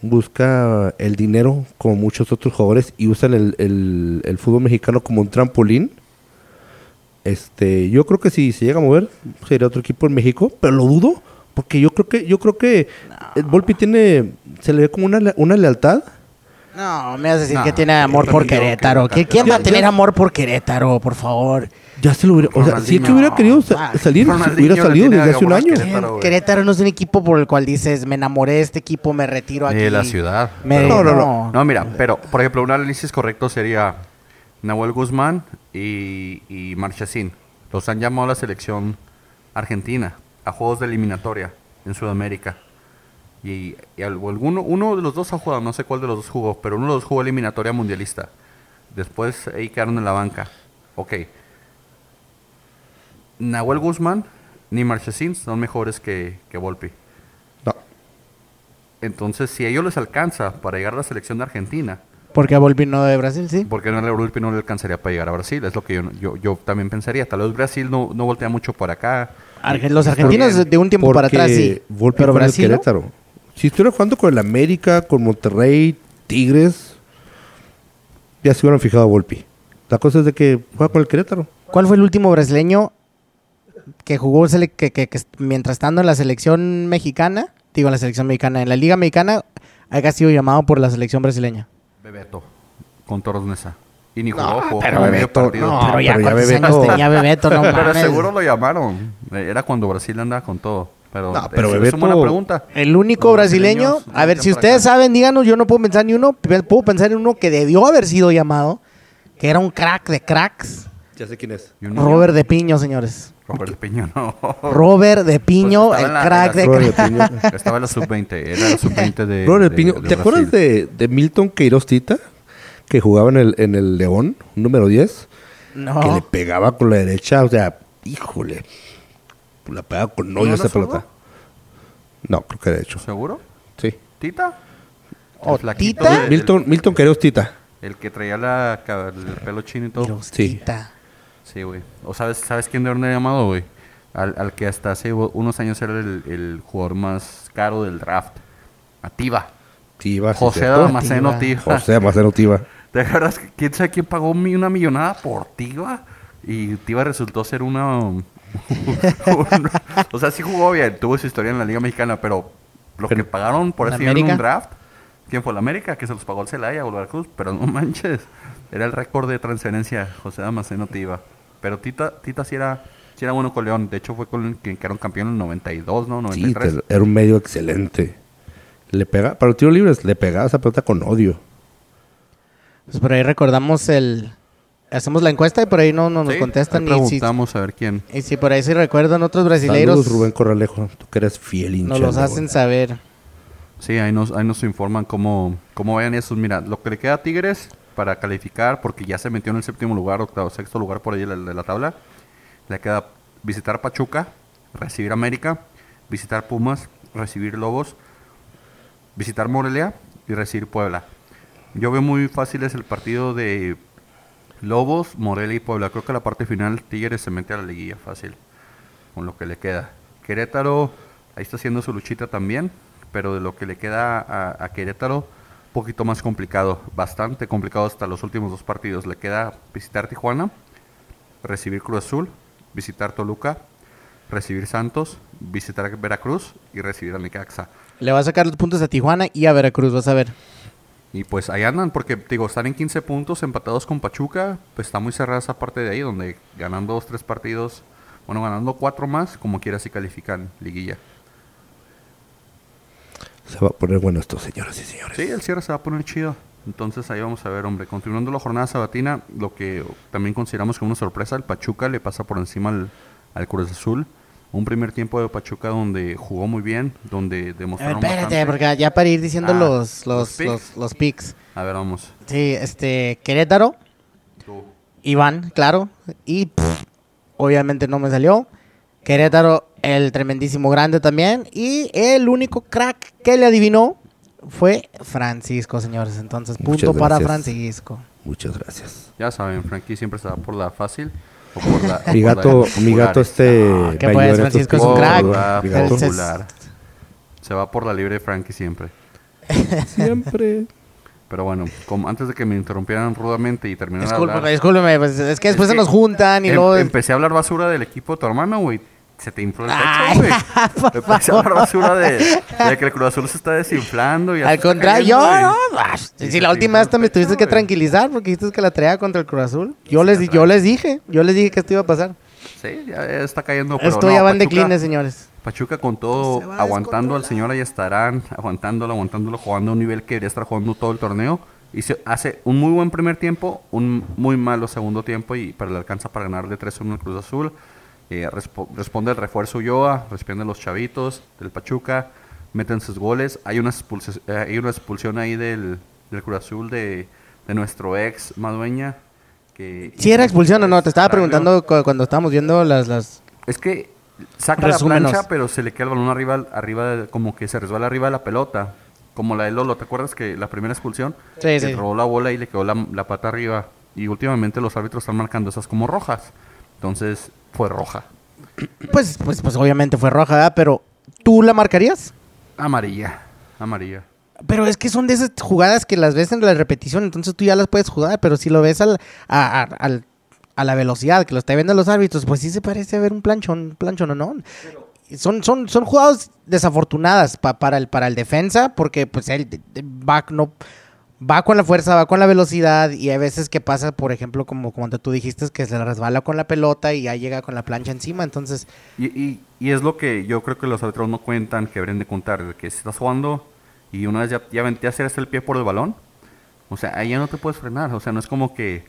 busca el dinero como muchos otros jugadores y usan el, el- el fútbol mexicano como un trampolín. Este, yo creo que si se llega a mover sería otro equipo en México, pero lo dudo porque yo creo que yo creo que el Volpi tiene se le ve como una, una lealtad. No, me vas a decir No, que tiene amor por que Querétaro. nunca ¿Qui- te- ¿Quién va a tener ya- amor por Querétaro, por favor? Ya se lo hubiera, o sea, si es que hubiera querido sa- Ah, salir, Ronaldinho hubiera salido desde hace un año. Querétaro. no es un equipo por el cual dices, me enamoré de este equipo, me retiro aquí. De la ciudad. Me- Pero- No, no, no. No, mira, pero por ejemplo, un análisis correcto sería Nahuel Guzmán y, y Marchesín. Los han llamado a la selección argentina a juegos de eliminatoria en Sudamérica. Y, y al- alguno, uno de los dos ha jugado, no sé cuál de los dos jugó, pero uno de los dos jugó eliminatoria mundialista. Después ahí quedaron en la banca. Ok. Nahuel Guzmán ni Marchesín son mejores que, que Volpi. No. Entonces, si a ellos les alcanza para llegar a la selección de Argentina, Porque Volpi no de Brasil, sí. ¿por qué no Volpi no le alcanzaría para llegar a Brasil? Es lo que yo, yo, yo también pensaría. Tal vez Brasil no, no voltea mucho para acá. Arge- los argentinos de un tiempo para Porque atrás, sí. Volpi Pero Brasil. ¿no? Querétaro. Si estuviera jugando con el América, con Monterrey, Tigres, ya se hubieran fijado a Volpi. La cosa es de que juega con el Querétaro. ¿Cuál fue el último brasileño que jugó sele- que, que- que est- mientras estando en la selección mexicana, digo en la selección mexicana, en la liga mexicana, haya sido llamado por la selección brasileña? Bebeto. Con Toros Nesa. Y ni jugó, jugó pero Bebeto, partido. no. pero ya pero ya cuántos Bebeto- años tenía Bebeto, no (laughs) Pero mames. seguro lo llamaron. Eh, Era cuando Brasil andaba con todo. Pero, No, pero es, una buena pregunta. El único brasileño, a ver, si ustedes acá. saben, díganos, yo no puedo pensar ni uno, puedo pensar en uno que debió haber sido llamado, que era un crack de cracks, Ya sé quién es. ¿Y un niño? Robert de Piño, señores. Robert Piño, no. Robert de Piño, Pues el en la- crack en de la- Robert de Piño. Estaba en la sub-20. Era la sub-20 de. Robert de- Piño, de ¿te acuerdas de, de Milton Queiroz Tita? Que jugaba en el, en el León, número 10. Que le No, pegaba con la derecha, o sea, híjole. La pegaba con ¿No hoyo era esa zurdo? pelota. No, creo que derecho. ¿Seguro? Sí. ¿Tita? ¿O El flaquito Tita? de- Milton, Milton Queiroz Tita. El que traía la, ca- el pelo chino y todo. Pirostita. Sí, güey. ¿O sabes, sabes quién de haber llamado, güey? Al, al que hasta hace unos años era el, el jugador más caro del draft. A Tiva. José. Damasceno Tiva. José Damasceno Tiva. ¿Te acuerdas? que ¿Quién sabe quién pagó mi- una millonada por Tiva? Y Tiva resultó ser una... (laughs) un- o sea, sí jugó bien. Tuvo su historia en la Liga Mexicana, pero lo Pero- que pagaron por ¿En así en un draft... ¿Quién fue? ¿La América? Que se los pagó el Celaya o el Veracruz. Pero no manches. Era el récord de transferencia José Damasceno Tiva. Pero Tita, Tita sí era... Sí era bueno con León. De hecho, fue con el que quedaron campeón en el 92, ¿no? Sí, 93. te- era un medio excelente. Le pega, para los tiros libres, le pegaba esa pelota con odio. Pues por ahí recordamos el... Hacemos la encuesta y por ahí no, no nos Sí, contestan. ahí Y si, preguntamos a ver quién. y si por ahí se recuerdan otros brasileiros, Saludos, Rubén Corralejo. Tú que eres fiel hincha. nos los hacen saber. Sí, ahí nos, ahí nos informan cómo, cómo vayan esos. Mira, lo que le queda a Tigres para calificar, porque ya se metió en el séptimo lugar, octavo, sexto lugar por ahí de la, tabla, le queda visitar Pachuca, recibir América, visitar Pumas, recibir Lobos, visitar Morelia y recibir Puebla. Yo veo muy fácil es el partido de Lobos, Morelia y Puebla. Creo que la parte final Tigres se mete a la liguilla fácil con lo que le queda. Querétaro, ahí está haciendo su luchita también, pero de lo que le queda a, Querétaro, poquito más complicado, bastante complicado hasta los últimos dos partidos. Le queda visitar Tijuana, recibir Cruz Azul, visitar Toluca, recibir Santos, visitar Veracruz y recibir a Necaxa. Le va a sacar los puntos a Tijuana y a Veracruz, vas a ver. Y pues ahí andan, porque digo, están en 15 puntos empatados con Pachuca, pues está muy cerrada esa parte de ahí, donde ganando dos, tres partidos, bueno, ganando cuatro más, como quiera si califican liguilla. Se va a poner bueno esto, señoras y señores. Sí, el cierre se va a poner chido. Entonces ahí vamos a ver, hombre. Continuando la jornada sabatina, lo que también consideramos como una sorpresa, el Pachuca le pasa por encima al, al Cruz Azul. Un primer tiempo de Pachuca donde jugó muy bien, donde A ver, demostraron espérate, bastante. porque ya para ir diciendo Ah, los, los los, picks. los, los picks. A ver, vamos. Sí, este, Querétaro, Tú. Iván, claro. Y pff, obviamente no me salió. Querétaro, el tremendísimo grande también. Y el único crack que le adivinó fue Francisco, señores. Entonces, punto Muchas para gracias. Francisco. Muchas gracias. Ya saben, Frankie siempre se va por la fácil. O por la, Mi la gato, mi gato este... No, ¿qué pues, en estos Francisco es un crack. Él gato. se- popular. Se va por la libre Frankie siempre. Siempre. (laughs) Pero bueno, como antes de que me interrumpieran rudamente y terminara Discúlpeme, hablar, discúlpeme. pues, es que después Es se nos juntan y em- luego... empecé a hablar basura del equipo de tu hermano, güey. Se te infló el Ay, pecho, (laughs) güey. por Empecé a hablar favor. basura de, de que el Cruz Azul se está desinflando. Y Al contrario, yo, güey. no. Sí, Si la última vez me tuviste que tranquilizar porque dijiste que la traía contra el Cruz Azul. Yo Sí, les, la yo les dije, yo les dije que esto iba a pasar. Sí, ya está cayendo. Pero Esto no, ya va en decline, señores. Pachuca con todo, aguantando al señor ahí estarán, aguantándolo, aguantándolo, jugando a un nivel que debería estar jugando todo el torneo. Y se hace un muy buen primer tiempo, un muy malo segundo tiempo, y pero le alcanza para ganar de 3-1 el Cruz Azul. Eh, respo- responde el refuerzo Ulloa, responden los chavitos del Pachuca, meten sus goles. Hay una, eh, hay una expulsión ahí del, del Cruz Azul de, de nuestro ex Madueña. Que Si era expulsión o no, te estaba preguntando cu- cuando estábamos viendo las... las... Es que saca Resúmenos. la plancha, pero se le queda el balón arriba, arriba de- como que se resbala arriba de la pelota. Como la de Lolo, ¿te acuerdas que la primera expulsión? Sí, sí. robó la bola y le quedó la, la pata arriba. Y últimamente los árbitros están marcando esas como rojas. Entonces, fue roja. Pues, pues, pues obviamente fue roja, ¿verdad? Pero ¿tú la marcarías? Amarilla. Amarilla. Pero es que son de esas jugadas que las ves en la repetición, entonces tú ya las puedes jugar, pero si lo ves al, a, a- al- a la velocidad que lo está viendo los árbitros, pues sí se parece a ver un planchón, un planchón o no. Son, son, son jugadas desafortunadas pa- para, el, para el defensa, porque pues de- va, no, va con la fuerza, va con la velocidad, y hay veces que pasa, por ejemplo, como cuando tú dijiste, que se resbala con la pelota y ya llega con la plancha encima, entonces... Y, y, y es lo que yo creo que los árbitros no cuentan, que deberían de contar. Que si estás jugando y una vez ya, ya venteaste hasta el pie por el balón, o sea, ahí ya no te puedes frenar. O sea, no es como que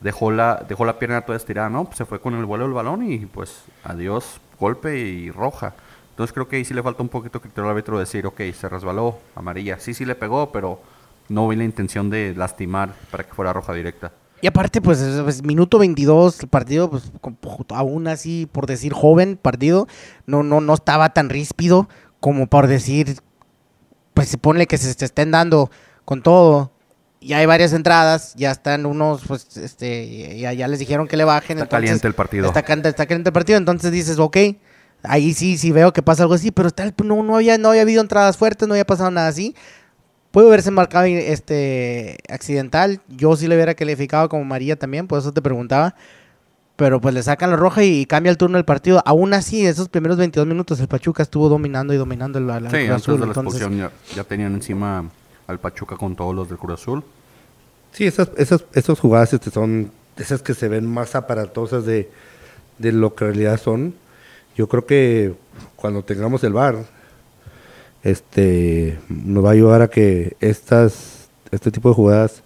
dejó la, dejó la pierna toda estirada, ¿no? Pues se fue con el vuelo del balón y pues adiós, golpe y roja. Entonces creo que ahí sí le falta un poquito criterio al árbitro decir, ok, se resbaló, amarilla. Sí, sí le pegó, pero no vi la intención de lastimar para que fuera roja directa. Y aparte, pues, es- es minuto 22, el partido, pues, aún así, por decir joven partido, no, no, no estaba tan ríspido como por decir, pues, se pone que se, se estén dando con todo. Ya hay varias entradas, ya están unos, pues, este, ya, ya les dijeron que le bajen. Está entonces, caliente el partido. Está, caliente el partido, entonces dices, ok, ahí sí, sí veo que pasa algo así, pero no, no, había, no había habido entradas fuertes, no había pasado nada así. Puede haberse marcado este accidental. Yo sí le hubiera calificado como María también, por eso te preguntaba. Pero pues le sacan la roja y, cambia el turno del partido. Aún así, esos primeros 22 minutos el Pachuca estuvo dominando y dominando el, al Sí, Cruz antes Azul, de la entonces- expulsión ya, ya tenían encima al Pachuca con todos los del Cruz Azul. Sí, esas, esas, esas jugadas este, son esas que se ven más aparatosas de, de lo que en realidad son. Yo creo que cuando tengamos el bar, este, nos va a ayudar a que estas, este tipo de jugadas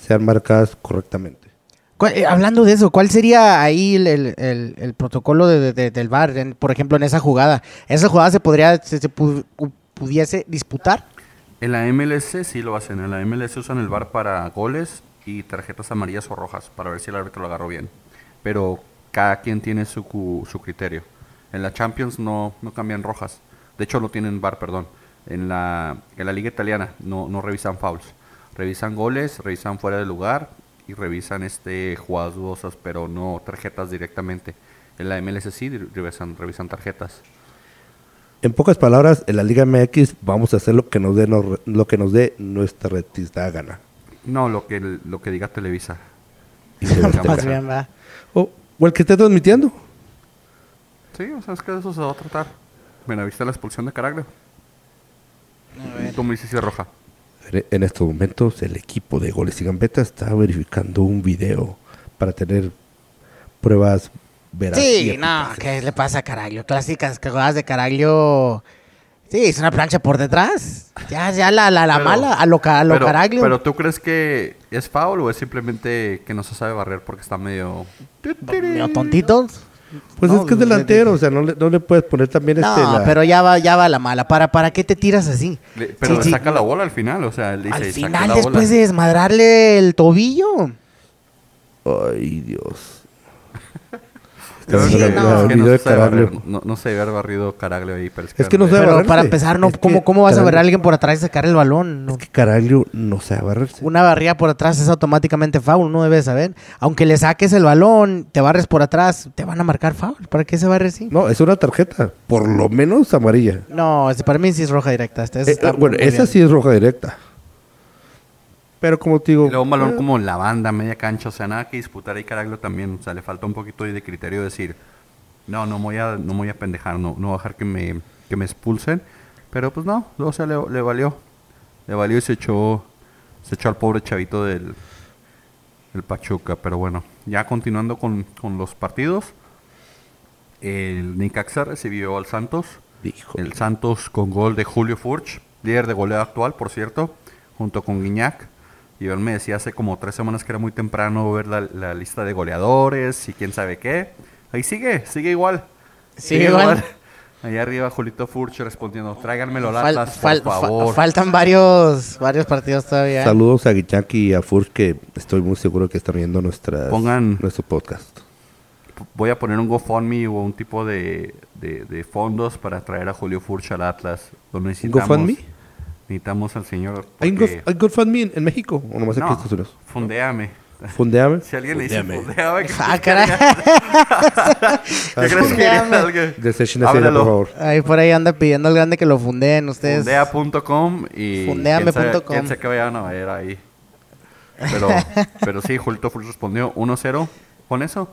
sean marcadas correctamente. ¿Cuál- eh, hablando de eso, ¿cuál sería ahí el, el- el- el protocolo de- de- del VAR? en- por ejemplo, en esa jugada. ¿Esa jugada se podría, se, se pu- pu- pudiese disputar? En la MLS sí lo hacen. En la MLS usan el VAR para goles y tarjetas amarillas o rojas para ver si el árbitro lo agarró bien. Pero cada quien tiene su, su criterio. En la Champions no, no cambian rojas. De hecho, no tienen VAR, perdón. En la, en la Liga Italiana no, no revisan fouls. Revisan goles, revisan fuera de lugar y revisan este jugadas dudosas, pero no tarjetas directamente. En la MLS sí revisan, revisan tarjetas. En pocas palabras, en la Liga MX vamos a hacer lo que nos dé, lo que nos dé nuestra retista gana. No, lo que, lo que diga Televisa. Y se va a Más trabajar. bien, va. o, o el que esté transmitiendo. Sí, o sea, es que de eso se va a tratar. Bueno, ¿viste la expulsión de Caraglio? Es roja. En, estos momentos, el equipo de Goles y Gambetta está verificando un video para tener pruebas veraces. y Sí, no. ¿qué le pasa a Caraglio? Clásicas jugadas de Caraglio. Sí, es una plancha por detrás. Ya, ya la, la, la Pero- mala, a lo, ca- a lo pero, Caraglio. pero ¿tú crees que es foul o es simplemente que no se sabe barrer porque está medio... Medio tontitos. Pues No, es que es de- delantero, o sea, no le, no le puedes poner también No, este. la- pero ya va, ya va la mala. ¿Para, ¿Para qué te tiras así? Le- pero Sí, le sí. saca la bola al final, o sea, le dice, Al "Saca final, la después bola". de desmadrarle el tobillo. Ay, Dios. Está Sí, viendo la- no. no no, no debe haber barrido Caraglio ahí. Pero Es que no se Pero barrerse. para empezar, no, Es ¿cómo, ¿cómo vas a ver a alguien por atrás y sacar el balón? No. Es que Caraglio no sabe barrerse. Una barrida por atrás es automáticamente foul, no debes saber. Aunque le saques el balón, te barres por atrás, te van a marcar foul. ¿Para qué se barre así? No, es una tarjeta. Por lo menos amarilla. No, ese para mí sí es roja directa. Este, Eh, bueno, esa bien. sí es roja directa. Pero como te digo... Y luego un balón eh, como en la banda, media cancha, o sea, nada que disputar ahí Caraglio también, o sea, le falta un poquito ahí de criterio de decir, no, no me voy a, no voy a pendejar, no, no voy a dejar que me, que me expulsen, pero pues no, o sea, le, le valió, le valió y se echó, se echó al pobre chavito del, del Pachuca, pero bueno, ya continuando con, con los partidos, el Nicaxa recibió al Santos, Hijo. el Santos con gol de Julio Furch, líder de goleo actual, por cierto, junto con Guiñac. Y él me decía hace como tres semanas que era muy temprano ver la, la lista de goleadores y quién sabe qué. Ahí sigue, sigue igual. Sigue igual. (laughs) Ahí arriba Julito Furch respondiendo, tráiganmelo al Atlas, fal- por fa- favor. faltan varios, varios partidos todavía. ¿eh? Saludos a Guichaki y a Furch que estoy muy seguro que están viendo nuestras, Pongan- nuestro podcast. Voy a poner un GoFundMe o un tipo de, de- de fondos para traer a Julio Furch al Atlas. Lo necesitamos. GoFundMe? Necesitamos al señor. ¿Hay, porque- Go- hay GoFundMe en, en México o nomás aquí en Estados Unidos? Fondeame. Fundeame. Si alguien le dice Fundeame. fondeame, ¿qué Ah, caray. (laughs) ¿Qué crees que alguien? Idea, Háblalo. por favor. Ahí por ahí anda pidiendo al grande que lo fundeen ustedes. Fundea.com y Fundeame quién sabe- qué vayan a ver ahí. Pero, (laughs) pero sí, Julito Furch respondió 1-0 con eso.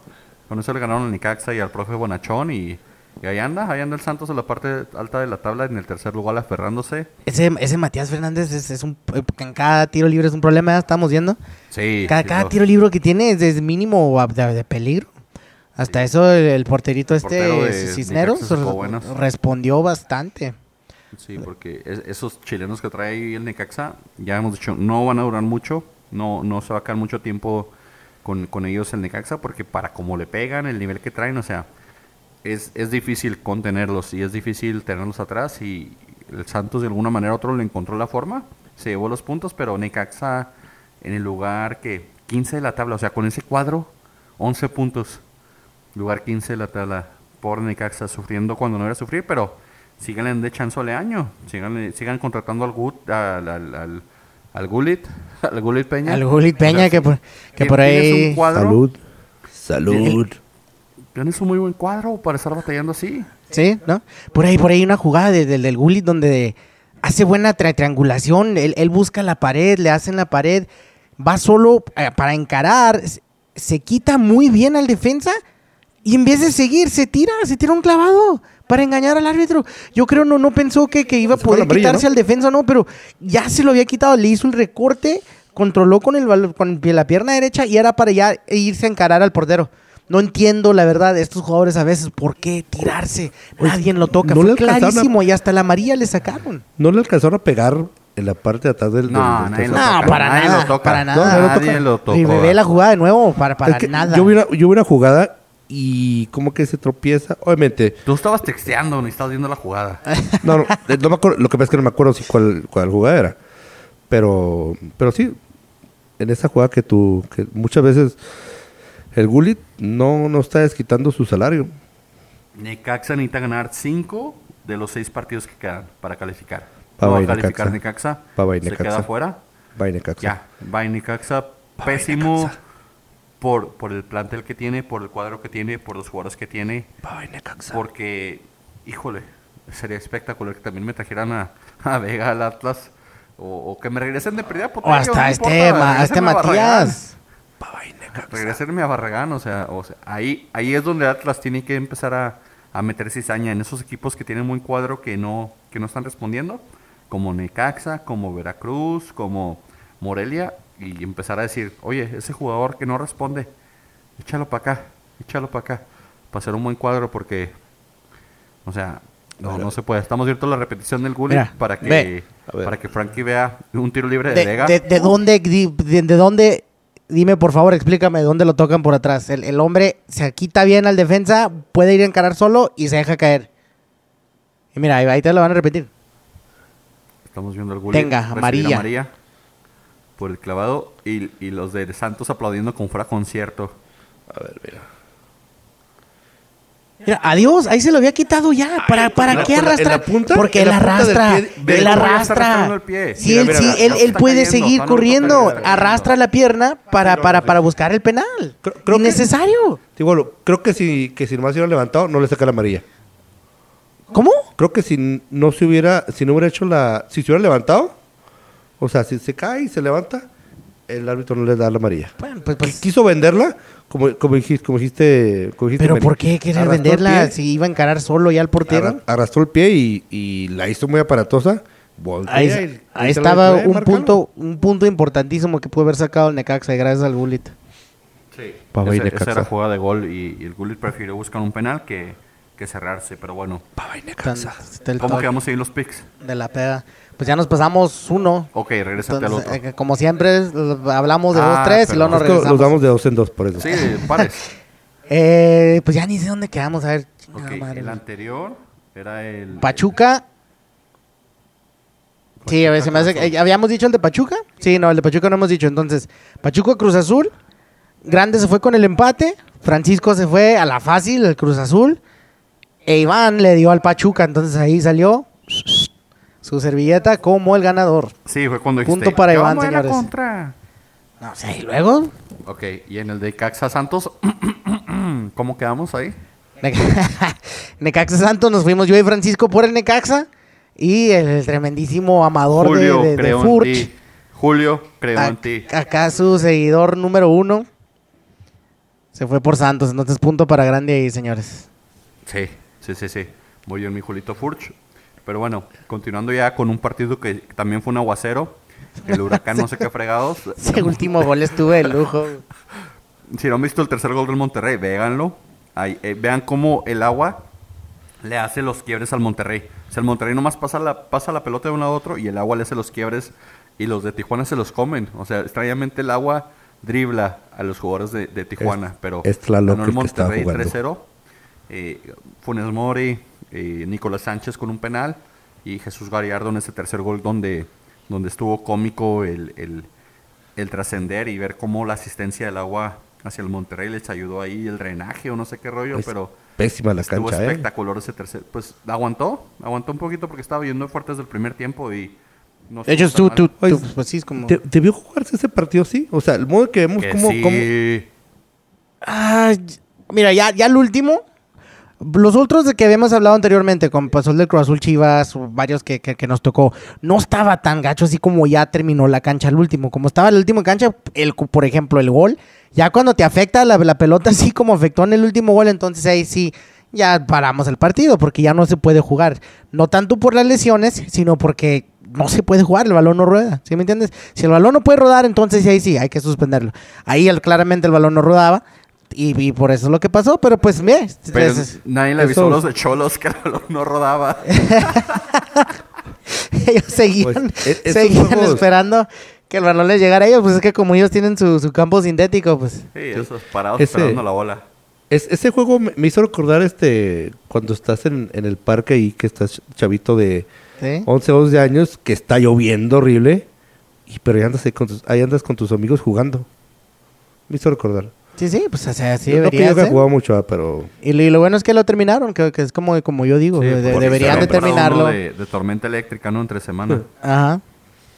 Con eso le ganaron al Nicaxa y al profe Bonachón y, y ahí anda, ahí anda el Santos en la parte alta de la tabla en el tercer lugar aferrándose. Ese, ese Matías Fernández es, es un... En cada tiro libre es un problema, ¿eh? estamos viendo. Sí. Cada, sí, cada tiro libre que tiene es, es mínimo de, de peligro. Hasta eso el, el porterito este de Cisneros respondió bastante. Sí, porque es- esos chilenos que trae ahí el Necaxa, ya hemos dicho, no van a durar mucho, no, no se va a quedar mucho tiempo con, con ellos el Necaxa, porque para como le pegan, el nivel que traen, o sea, es, es difícil contenerlos y es difícil tenerlos atrás y el Santos de alguna manera u otro le encontró la forma, se llevó los puntos, pero Necaxa en el lugar que 15 de la tabla, o sea, con ese cuadro, 11 puntos, lugar 15 de la tabla, por Necaxa sufriendo cuando no era sufrir, pero sigan de chanzole año, sigan, sigan contratando al Gut, al, al, al, al Gullit, (laughs) al Gullit Peña. Al Gullit Peña que por, que por ahí... un cuadro, Salud. Salud. Tienes un muy buen cuadro para estar batallando así. Sí, ¿no? Por ahí, por ahí una jugada de- del del Gullit donde hace buena tri- triangulación, él, él busca la pared, le hacen la pared, va solo eh, para encarar, se, quita muy bien al defensa y en vez de seguir se tira, se tira un clavado para engañar al árbitro. Yo creo no, no pensó que, que iba a poder amarilla, quitarse ¿no? al defensa, no, pero ya se lo había quitado, le hizo el recorte, controló con el con la pierna derecha y era para ya irse a encarar al portero. No entiendo, la verdad, de estos jugadores a veces, ¿por qué tirarse? Nadie lo toca. no Fue le alcanzaron a- clarísimo y hasta la amarilla le sacaron. ¿No le alcanzaron a pegar en la parte de atrás del... No, del nadie lo tercer- No, para nadie nada, lo toca. para No, nada. nadie lo Nadie toca. lo tocó. Y me ve la jugada de nuevo, para, para Es que nada. Yo vi, una, yo vi una jugada y como que se tropieza. Obviamente, Tú estabas texteando, ni estabas viendo la jugada. (laughs) no, no, no me acuerdo, lo que pasa es que no me acuerdo si cuál, cuál jugada era. Pero, pero sí, en esa jugada que tú, que muchas veces el Gullit no, no está desquitando su salario. Necaxa necesita ganar 5 de los 6 partidos que quedan para calificar. Pa' no va a Necaxa. calificar Necaxa. Pa' se Necaxa. queda afuera. Vaina Caxa. Ya, va Necaxa pésimo por, por el plantel que tiene, por el cuadro que tiene, por los jugadores que tiene. Porque, híjole, sería espectacular que también me trajeran a, a Vega al Atlas. O, o que me regresen de pérdida O hasta este, ma- este Matías. Regresarme a Barragán, o sea, o sea, ahí, ahí es donde Atlas tiene que empezar a, a meter cizaña en esos equipos que tienen muy cuadro que no, que no están respondiendo, como Necaxa, como Veracruz, como Morelia, y empezar a decir, oye, ese jugador que no responde, échalo para acá, échalo para acá, para hacer un buen cuadro, porque, o sea, no, no se puede. Estamos viendo la repetición del Gullit para que, para que Frankie vea un tiro libre de, De, Vega. de- de dónde, de dónde, dime por favor, explícame de dónde lo tocan por atrás. El, el hombre se quita bien al defensa, puede ir a encarar solo y se deja caer. Y mira, ahí, ahí te lo van a repetir. Estamos viendo el Tenga, amarilla por el clavado y, y los de Santos aplaudiendo con fuera concierto. A ver, mira. Mira, adiós, ahí se lo había quitado ya. ¿Para, para la- qué arrastra? la punta, Porque él la arrastra. pie, él arrastra. el. Sí, Mira, él, mira, sí, él, él puede cayendo, seguir corriendo. cayendo. Arrastra la pierna para, para, para buscar el penal. Creo- creo que- Innecesario. Bueno, creo que si, que si nomás se hubiera levantado, no le saca la amarilla. ¿Cómo? Creo que si no se hubiera, si no hubiera hecho la, si se hubiera levantado, o sea, si se cae y se levanta, el árbitro no le da la amarilla. Bueno, pues, pues, Quiso venderla, como, como dijiste, como dijiste, como dijiste, pero. ¿por qué querer venderla si iba a encarar solo ya al portero? arra- arrastró el pie y, y la hizo muy aparatosa. voltea Ahí, y- ahí y estaba un punto, un punto importantísimo que pudo haber sacado el Necaxa gracias al Gullit. Sí. Pava esa Necaxa. era jugada de gol y, y el Gullit prefirió buscar un penal que, que cerrarse, pero bueno. Pava y Necaxa. ¿Cómo toque quedamos ahí los picks? de la peda. Pues ya nos pasamos uno. Ok, regrésate al Entonces, otro. eh, como siempre, hablamos de Ah, dos, tres y luego nos Es que los regresamos. damos de dos en dos, por eso. Sí, pares. (laughs) Eh, pues ya ni sé dónde quedamos. A ver, chingada Ok, madre. el anterior era el... Pachuca. Sí, a ver, se me hace. eh, ¿Habíamos dicho el de Pachuca? Sí, no, el de Pachuca no hemos dicho. Entonces, Pachuca Cruz Azul. Grande se fue con el empate. Francisco se fue a la fácil, el Cruz Azul. E Iván le dio al Pachuca. Entonces ahí salió su servilleta como el ganador. Sí, fue cuando dijiste... Punto para "Yo Iván, a señores". contra. No sé, y luego. Ok, y en el de Caxa Santos, (clears throat) ¿cómo quedamos ahí? Neca- (laughs) Necaxa Santos, nos fuimos yo y Francisco por el Necaxa. Y el tremendísimo amador de- Julio, de, de creo en Furch. ti. Julio, creo Ac- en ti. Acá su seguidor número uno se fue por Santos. Entonces, punto para Grande ahí, señores. Sí, sí, sí, sí. Muy bien, mi Julito Furch. Pero bueno, continuando ya con un partido que también fue un aguacero. El huracán no sé qué fregados. (laughs) Ese último gol estuvo de lujo. Si no han visto el tercer gol del Monterrey, véanlo. Ahí, eh, vean cómo el agua le hace los quiebres al Monterrey. O sea, el Monterrey nomás pasa la, pasa la pelota de uno a otro y el agua le hace los quiebres y los de Tijuana se los comen. O sea, extrañamente el agua dribla a los jugadores de, de Tijuana. Es- pero es ganó el Monterrey jugando. 3-0. Eh, Funes Mori, eh, Nicolás Sánchez con un penal y Jesús Gallardo en ese tercer gol donde, donde estuvo cómico el, el, el trascender y ver cómo la asistencia del agua hacia el Monterrey les ayudó ahí el drenaje o no sé qué rollo, Es pero Pésima la estuvo cancha, ¿eh? espectacular ese tercer. Pues aguantó, aguantó un poquito porque estaba yendo fuerte desde el primer tiempo y no estuvo tú, tú, tú, pues sí, es como... ¿Debió jugarse ese partido sí? O sea, el modo que vemos Que cómo, sí. cómo- Ah, mira, ya, ya el último. Los otros de que habíamos hablado anteriormente, con pasó el del Cruz Azul Chivas, varios que, que- nos tocó, no estaba tan gacho así como ya terminó la cancha el último. Como estaba el último cancha, el, por ejemplo, el gol, ya cuando te afecta la, la pelota así como afectó en el último gol, entonces ahí sí, ya paramos el partido, porque ya no se puede jugar. No tanto por las lesiones, sino porque no se puede jugar, el balón no rueda, ¿sí me entiendes? Si el balón no puede rodar, entonces ahí sí, hay que suspenderlo. Ahí claramente el balón no rodaba. Y, y por eso es lo que pasó, pero pues, mira, Pero es- es- nadie le avisó a los de Cholos que el balón no rodaba. (laughs) ellos seguían, Pues, e- seguían esperando que el balón les llegara a ellos, pues es que como ellos tienen su, su campo sintético, pues... Sí, esos parados Ese- esperando la bola. Es- ese juego me, me hizo recordar este cuando estás en, en el parque y que estás chavito de ¿sí? 11, 12 años, que está lloviendo horrible, y pero ahí andas, ahí con tus, ahí andas con tus amigos jugando. Me hizo recordar. Sí, sí, pues o sea, así no que debería yo ser. jugado mucho, ah, pero Y, lo- y lo bueno es que lo terminaron, que, que es como, como yo digo, Sí, de- deberían de terminarlo. De, de tormenta eléctrica, ¿no? Entre semana. (laughs) Ajá.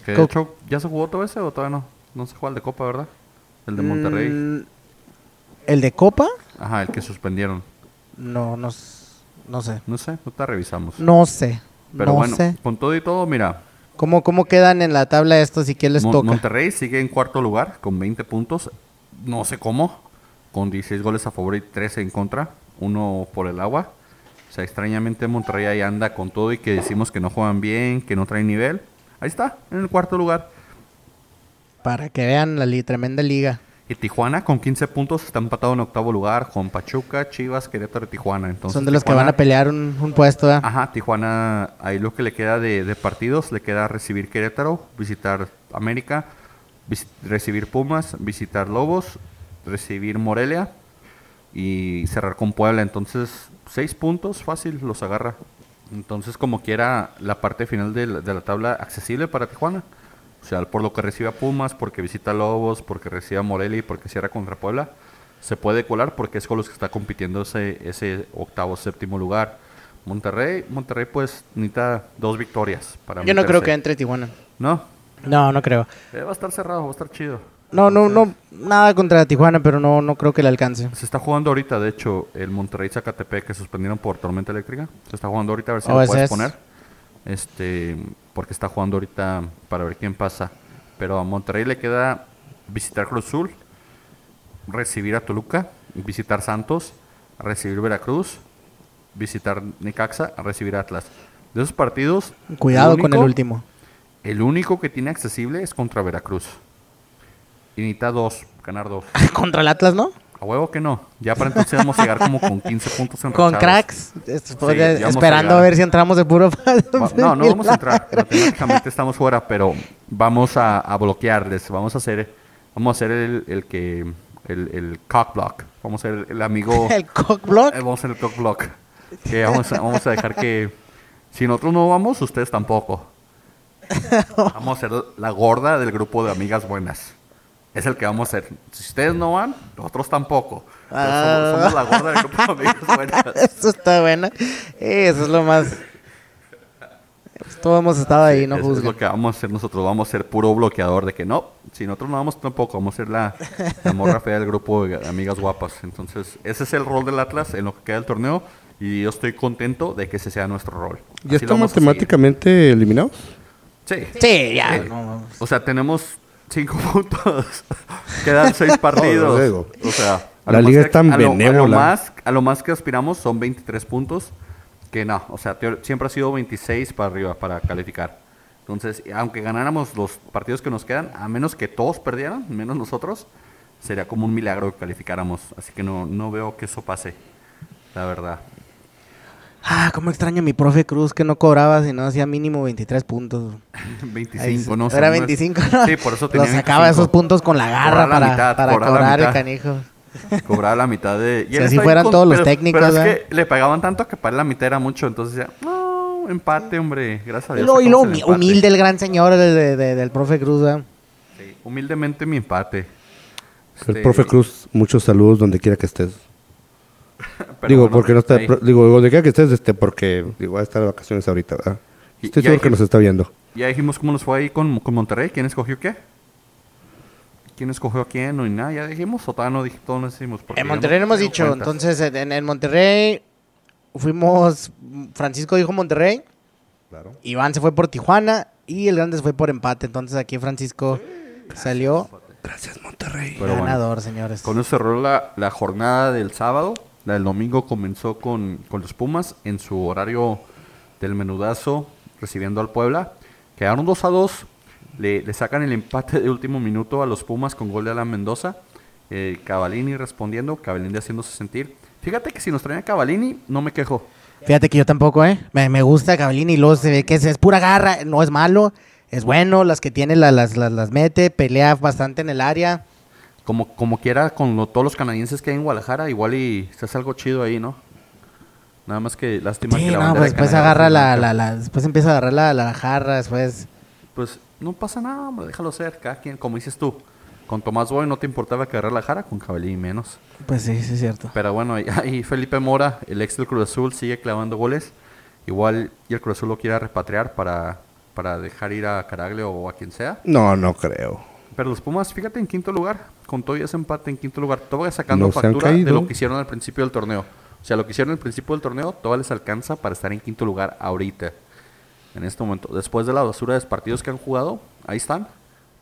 Que de Co- hecho, ¿ya se jugó todo ese o todavía no? No se juega el de Copa, ¿verdad? El de Monterrey. Mm, ¿El de Copa? Ajá, el que suspendieron. No, no, no sé. No sé, no te revisamos. No sé. Pero no bueno, sé. con todo y todo, mira, ¿Cómo, ¿Cómo quedan en la tabla estos y quién les Mon- toca? Monterrey sigue en cuarto lugar con 20 puntos. No sé cómo. Con 16 goles a favor y 13 en contra. Uno por el agua. O sea, extrañamente Monterrey ahí anda con todo y que decimos que no juegan bien, que no traen nivel. Ahí está, en el cuarto lugar. Para que vean la li- tremenda liga. Y Tijuana con 15 puntos está empatado en octavo lugar con Pachuca, Chivas, Querétaro y Tijuana. Entonces, Son de los que van a pelear un, un puesto. ¿eh? Ajá, Tijuana, ahí lo que le queda de, de partidos, le queda recibir Querétaro, visitar América, vis- recibir Pumas, visitar Lobos, recibir Morelia y cerrar con Puebla. Entonces, seis puntos, fácil, los agarra. Entonces, como quiera, la parte final de la, de la tabla accesible para Tijuana. O sea, por lo que recibe a Pumas, porque visita Lobos, porque recibe a Morelia y porque cierra contra Puebla. se puede colar porque es con los que está compitiendo ese, ese octavo, séptimo lugar. Monterrey, Monterrey pues necesita dos victorias para Yo no creo que entre Tijuana. No, No, no creo. Eh, va a estar cerrado, va a estar chido. No, no, no, nada contra Tijuana, pero no, no creo que le alcance. Se está jugando ahorita, de hecho, el Monterrey Zacatepec que suspendieron por tormenta eléctrica. Se está jugando ahorita a ver si Oh, lo puedes es. poner. Este, porque está jugando ahorita para ver quién pasa. Pero a Monterrey le queda visitar Cruz Azul, recibir a Toluca, visitar Santos, recibir Veracruz, visitar Necaxa, recibir Atlas. De esos partidos, Cuidado con el último. El único que tiene accesible es contra Veracruz. Y necesita dos, ganar dos. (laughs) contra el Atlas, ¿no? A huevo que no. Ya para entonces vamos a llegar como con 15 puntos en Con cracks. A esperando a, ver si entramos de puro. No, no vamos a entrar. (laughs) Matemáticamente estamos fuera, pero vamos a, a bloquearles. Vamos a hacer, vamos a hacer el, el que, el, el cock block. Vamos a ser el amigo. (laughs) el cock block. Eh, vamos a hacer el cock block. Que vamos a, vamos a dejar que si nosotros no vamos, ustedes tampoco. Vamos a ser la gorda del grupo de amigas buenas. Es el que vamos a ser. Si ustedes no van, nosotros tampoco. Ah. somos, somos la gorda del grupo de amigas (laughs) buenas. Eso está bueno. Eso es lo más. Pues todos hemos estado ahí, no Eso es juzguen. lo que vamos a hacer nosotros. Vamos a ser puro bloqueador de que no, si nosotros no vamos tampoco, vamos a ser la, la morra fea del grupo de amigas guapas. Entonces, ese es el rol del Atlas en lo que queda del torneo. Y yo estoy contento de que ese sea nuestro rol. ¿Ya seguir. matemáticamente eliminados? Sí. Sí, ya. Sí. no. O sea, tenemos cinco (laughs) puntos. Quedan seis partidos. o sea, La liga es tan a lo- A lo, benévola. más, a lo más que aspiramos son 23 puntos. Que no, o sea, siempre ha sido 26 para arriba para calificar. Entonces, aunque ganáramos los partidos que nos quedan, a menos que todos perdieran, menos nosotros, sería como un milagro que calificáramos. Así que no, no veo que eso pase, la verdad. Ah, cómo extraño a mi profe Cruz que no cobraba si no hacía mínimo 23 puntos. (laughs) 25, no sé. Era no es- 25, ¿no? Sí, por eso tenía Los sacaba 25. esos puntos con la garra la para, mitad, para cobrar el canijo. (laughs) Cobraba la mitad de... y Si así fueran todos los técnicos, Pero es ¿verdad? que le pagaban tanto que para la mitad era mucho. Entonces decía, no, empate, hombre. Gracias a Dios. y empate". humilde el gran señor de- de- de- del profe Cruz. ¿verdad? Sí, humildemente mi empate. El Este, profe Cruz, muchos saludos donde quiera que estés. (laughs) pero digo, bueno, porque no está... pro- Digo, donde quiera que estés, este, porque digo, va a estar de vacaciones ahorita, ¿verdad? Y- Estoy ya seguro que dijimos- nos está viendo. Ya dijimos cómo nos fue ahí con, con Monterrey. ¿Quién escogió qué? ¿Quién escogió a quién? No, y nada, ya dijimos. O todavía no todos no decimos. porque En Monterrey no hemos dicho. cuentas. Entonces, en, en Monterrey fuimos. Francisco dijo Monterrey. Claro. Iván se fue por Tijuana. Y el grande se fue por empate. Entonces aquí Francisco salió Gracias, Monterrey. Pero bueno. ganador, señores. Con eso cerró la, la jornada del sábado. La del domingo comenzó con, con los Pumas en su horario del menudazo, recibiendo al Puebla. Quedaron 2 a 2. Le, le sacan el empate de último minuto a los Pumas con gol de Alan Mendoza. Eh, Cavalini respondiendo, Cavalini haciéndose sentir. Fíjate que si nos traen a Cavalini, no me quejo. Fíjate que yo tampoco, ¿eh? Me, me gusta Cavallini y luego se ve que es, es pura garra. No es malo. Es bueno. Las que tiene la- las, las, las mete. Pelea bastante en el área. Como, como quiera, con lo- todos los canadienses que hay en Guadalajara, igual y se hace algo chido ahí, ¿no? Nada más que lástima Sí, que la no, pues de después agarra la, la, la- Después empieza a agarrar la, la jarra. Después. Pues no pasa nada, hombre, déjalo ser, cada quien, como dices tú. Con Tomás Boy no te importaba que agarrar la jara, con Cabellín menos. Pues sí, sí es cierto. Pero bueno, ahí- ahí Felipe Mora, el ex del Cruz Azul, sigue clavando goles. Igual y el Cruz Azul lo quiere repatriar para, para dejar ir a Caraglio o a quien sea. No, no creo. Pero los Pumas, fíjate, en quinto lugar, con todo y ese empate en quinto lugar, todavía sacando No factura de lo que hicieron al principio del torneo. O sea, lo que hicieron al principio del torneo, todavía les alcanza para estar en quinto lugar ahorita. En este momento. Después de la basura de partidos que han jugado, ahí están.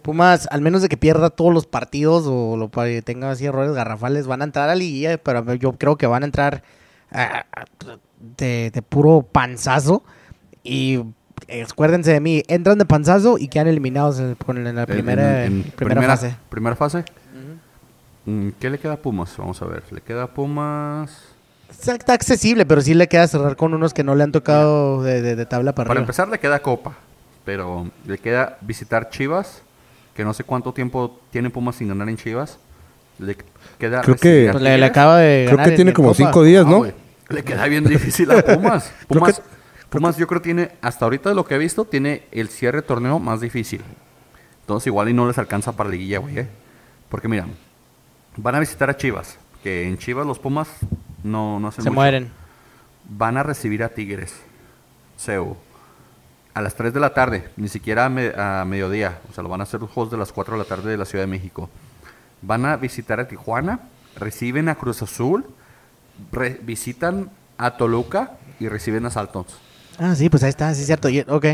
Pumas, al menos de que pierda todos los partidos o lo pa- tenga así errores garrafales, van a entrar a liguilla, pero yo creo que van a entrar ah, de, de puro panzazo. Y eh, acuérdense de mí, entran de panzazo y quedan eliminados en, con- en la En- primera, en- en primera, fase. Primera fase. Mm, ¿Qué le queda a Pumas? Vamos a ver. Le queda a Pumas. Está, está accesible, pero sí le queda cerrar con unos que no le han tocado de, de- de tabla para, Para arriba. empezar, le queda Copa. Pero le queda visitar Chivas. Que no sé cuánto tiempo tiene Pumas sin ganar en Chivas. Le queda. Creo que- Pues le, acaba de Creo ganar que en- tiene en como Copa. cinco días, Ah, ¿no? güey. Le queda bien difícil a Pumas. (laughs) Pumas, que- Pumas yo creo tiene, hasta ahorita de lo que he visto, tiene el cierre de torneo más difícil. Entonces igual y no les alcanza para liguilla, güey. ¿eh? Porque mira, van a visitar a Chivas, que en Chivas los Pumas no, no hacen Se mucho. mueren. Van a recibir a Tigres. CEU. A las 3 de la tarde, ni siquiera a, me- a mediodía. O sea, lo van a hacer los juegos de las 4 de la tarde de la Ciudad de México. Van a visitar a Tijuana, reciben a Cruz Azul, re- visitan a Toluca y reciben a Saltons. Ah, sí, pues ahí está, sí es cierto. Y- ok.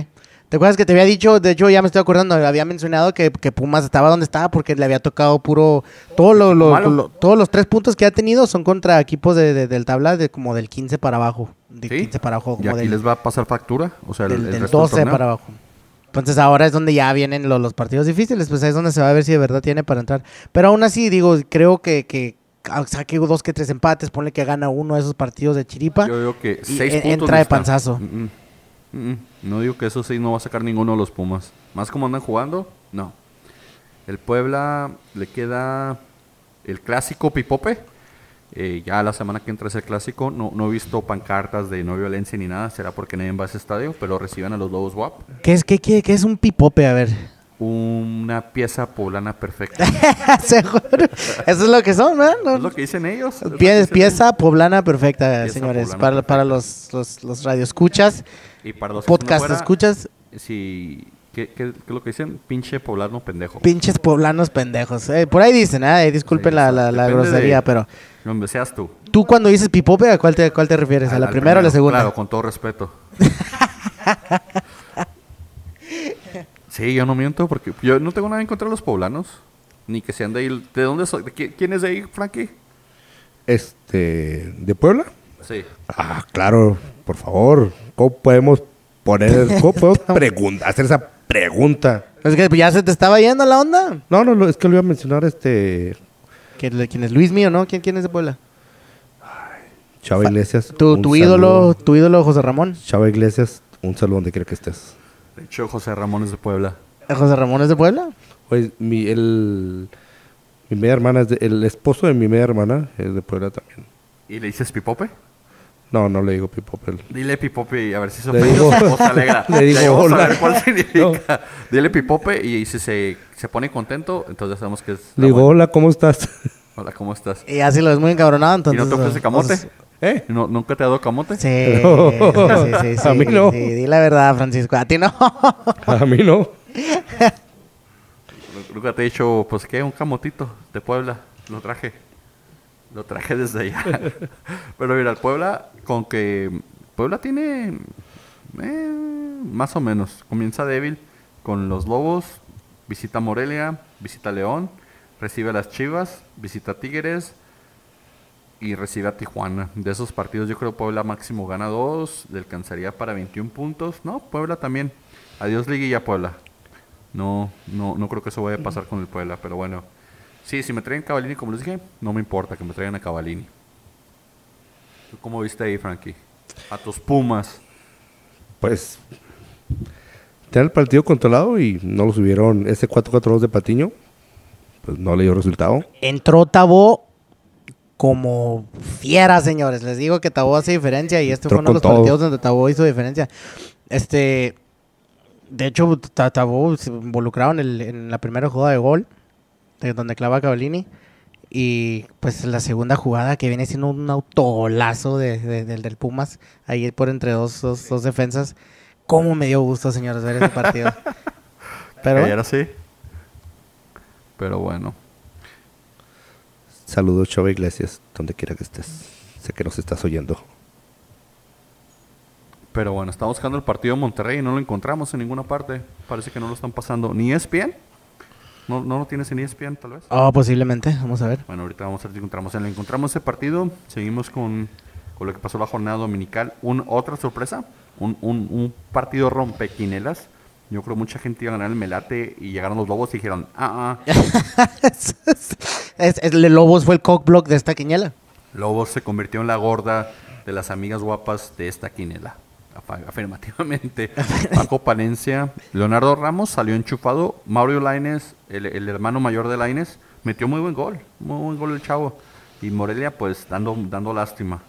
¿Te acuerdas que te había dicho? De hecho, ya me estoy acordando, había mencionado que, que Pumas estaba donde estaba porque le había tocado puro... Todo lo- lo- lo- todos los tres puntos que ha tenido son contra equipos de, de- del tabla de como del 15 para abajo. De ¿Sí? 15 para abajo, Y aquí del, les va a pasar factura. O sea, el, del, el resto del 12 torneo. para abajo. Entonces ahora es donde ya vienen lo- los partidos difíciles, pues ahí es donde se va a ver si de verdad tiene para entrar. Pero aún así, digo, creo que, que ah, saque dos que tres empates, ponle que gana uno de esos partidos de chiripa. Yo digo que seis puntos entra de panzazo. Mm, mm. Mm, mm. No digo que esos seis no va a sacar ninguno de los Pumas. Más como andan jugando, no. El Puebla le queda el clásico Pipope. Eh, ya la semana que entra es el clásico. No, no he visto pancartas de no violencia ni nada. Será porque nadie va a ese estadio. Pero reciben a los Lobos WAP. ¿Qué es, qué, qué- qué es un pipope? A ver. Una pieza poblana perfecta. (laughs) Seguro. Eso es lo que son, ¿no? No- es lo que dicen ellos. que dicen pieza poblana perfecta, Pieza señores. poblana para, perfecta. para los, los, los radioescuchas. Y para los podcast escuchas, Si, ¿qué, qué, qué es lo que dicen? Pinche poblano pendejo. pinches poblanos pendejos. Eh, por ahí dicen, ¿eh? disculpen Sí, la, la, grosería, de- pero Donde seas tú. tú cuando dices pipope, ¿a cuál te, a cuál te refieres? ¿A Al- la primera o la segunda? Claro, con todo respeto. (laughs) (laughs) sí, yo no miento porque yo no tengo nada en contra de los poblanos. Ni que sean de ahí. ¿De dónde soy? ¿De qui- ¿Quién es de ahí, Frankie? Este, ¿de Puebla? Sí. Ah, claro, por favor. ¿Cómo podemos poner, cómo podemos (laughs) pregun- hacer esa pregunta? Es que ya se te estaba yendo la onda. No, no, es que lo iba a mencionar este ¿Quién, es Luis mío, no? ¿Quién, quién es de Puebla? Chava Iglesias. Tu, ídolo, tu ídolo José Ramón. Chava Iglesias, un saludo donde quiera que estés. De hecho, José Ramón es de Puebla. ¿Eh, ¿José Ramón es de Puebla? Pues mi, el, mi media hermana, es de- el esposo de mi media hermana es de Puebla también. ¿Y le dices pipope? No, no le digo Pipo, pero- Dile pipope y a ver si se digo- o se alegra. le digo a hola. ver cuál (laughs) significa. Dile pipope y si se, se pone contento, entonces ya sabemos que es... Le digo, buena. hola, ¿cómo estás? Hola, ¿cómo estás? Y así lo ves muy encabronado, ¿Y entonces... no te ofrece eh, camote? pues, ¿Eh? ¿No, ¿Nunca te ha dado camote? Sí, No. (laughs) sí, sí, sí, A mí no. sí, di la verdad, Francisco. A ti no. (laughs) A mí no. (laughs) Nunca te he dicho, pues qué, un camotito de Puebla. Lo traje. Lo traje desde allá. Pero mira, el Puebla, con que Puebla tiene eh, más o menos. Comienza débil con los Lobos, visita Morelia, visita León, recibe a las Chivas, visita Tigres y recibe a Tijuana. De esos partidos yo creo Puebla máximo gana dos, le alcanzaría para 21 puntos. No, Puebla también. Adiós Liguilla Puebla. No, no, no creo que eso vaya a pasar con el Puebla, pero bueno. Sí, si me traen Cavalini, como les dije, no me importa que me traigan a Cavalini. ¿Tú cómo viste ahí, Frankie? A tus Pumas. Pues, tener el partido controlado y no lo subieron. Ese 4-4-2 de Patiño, pues no le dio resultado. Entró Tabó como fiera, señores. Les digo que Tabó hace diferencia y este Entró fue uno de los todo. partidos donde Tabó hizo diferencia. Este, de hecho, Ta- Tabó se involucrado en, el- en la primera jugada de gol, de donde clava Cavallini. Y pues la segunda jugada que viene siendo un autogolazo de, de- del, del Pumas, ahí por entre dos, dos, dos defensas. ¿Cómo me dio gusto, señores, ver ese partido? (laughs) Pero. Pero bueno. Saludos, Chava Iglesias, donde quiera que estés. Sé que nos estás oyendo. Pero bueno, estamos buscando el partido de Monterrey y no lo encontramos en ninguna parte. Parece que no lo están pasando. ¿Ni ESPN? ¿No, no lo tienes en ESPN, tal vez? Oh, posiblemente, vamos a ver. Bueno, ahorita vamos a ver si encontramos. En- encontramos ese partido. Seguimos con, con lo que pasó la jornada dominical. Un, otra sorpresa. Un, un, un partido rompequinelas. Yo creo mucha gente iba a ganar el Melate y llegaron los Lobos y dijeron, ah, ah, (laughs) es, es- el Lobos fue el cockblock de esta quiniela. Lobos se convirtió en la gorda de las amigas guapas de esta quinela. Afa- Afirmativamente. (laughs) Paco Palencia, Leonardo Ramos salió enchufado. Mario Laines, el, el hermano mayor de Laines, metió muy buen gol. Muy buen gol el chavo. Y Morelia, pues, dando, dando lástima.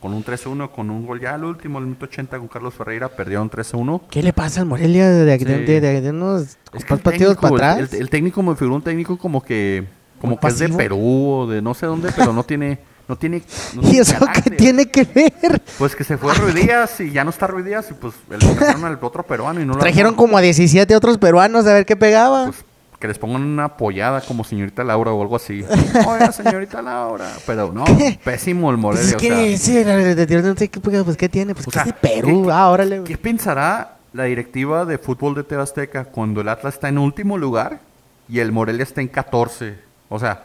Con un 3-1, con un gol ya al último, el minuto 80 con Carlos Ferreira, perdieron 3-1. ¿Qué le pasa al Morelia de, de, Sí. de- de- de unos Es que partidos técnico, para atrás? El, el técnico me figuró un técnico como que como que es de pasivo. Perú o de no sé dónde, pero no tiene, no tiene. no (laughs) ¿Y eso qué tiene que ver? Pues que se fue Ruiz Díaz y ya no está Ruiz Díaz y pues el al otro peruano y no lo Trajeron como a 17 otros peruanos a ver qué pegaba. Pues que les pongan una apoyada como señorita Laura o algo así. (laughs) Oiga, señorita Laura. Pero no, pésimo el Pues Morelia. o sea, sí, no sé qué, pues qué tiene, pues O es de Perú, ¿qué- ah, órale. ¿Qué pensará la directiva de fútbol de Tebasteca cuando el Atlas está en último lugar y el Morelia está en 14? O sea,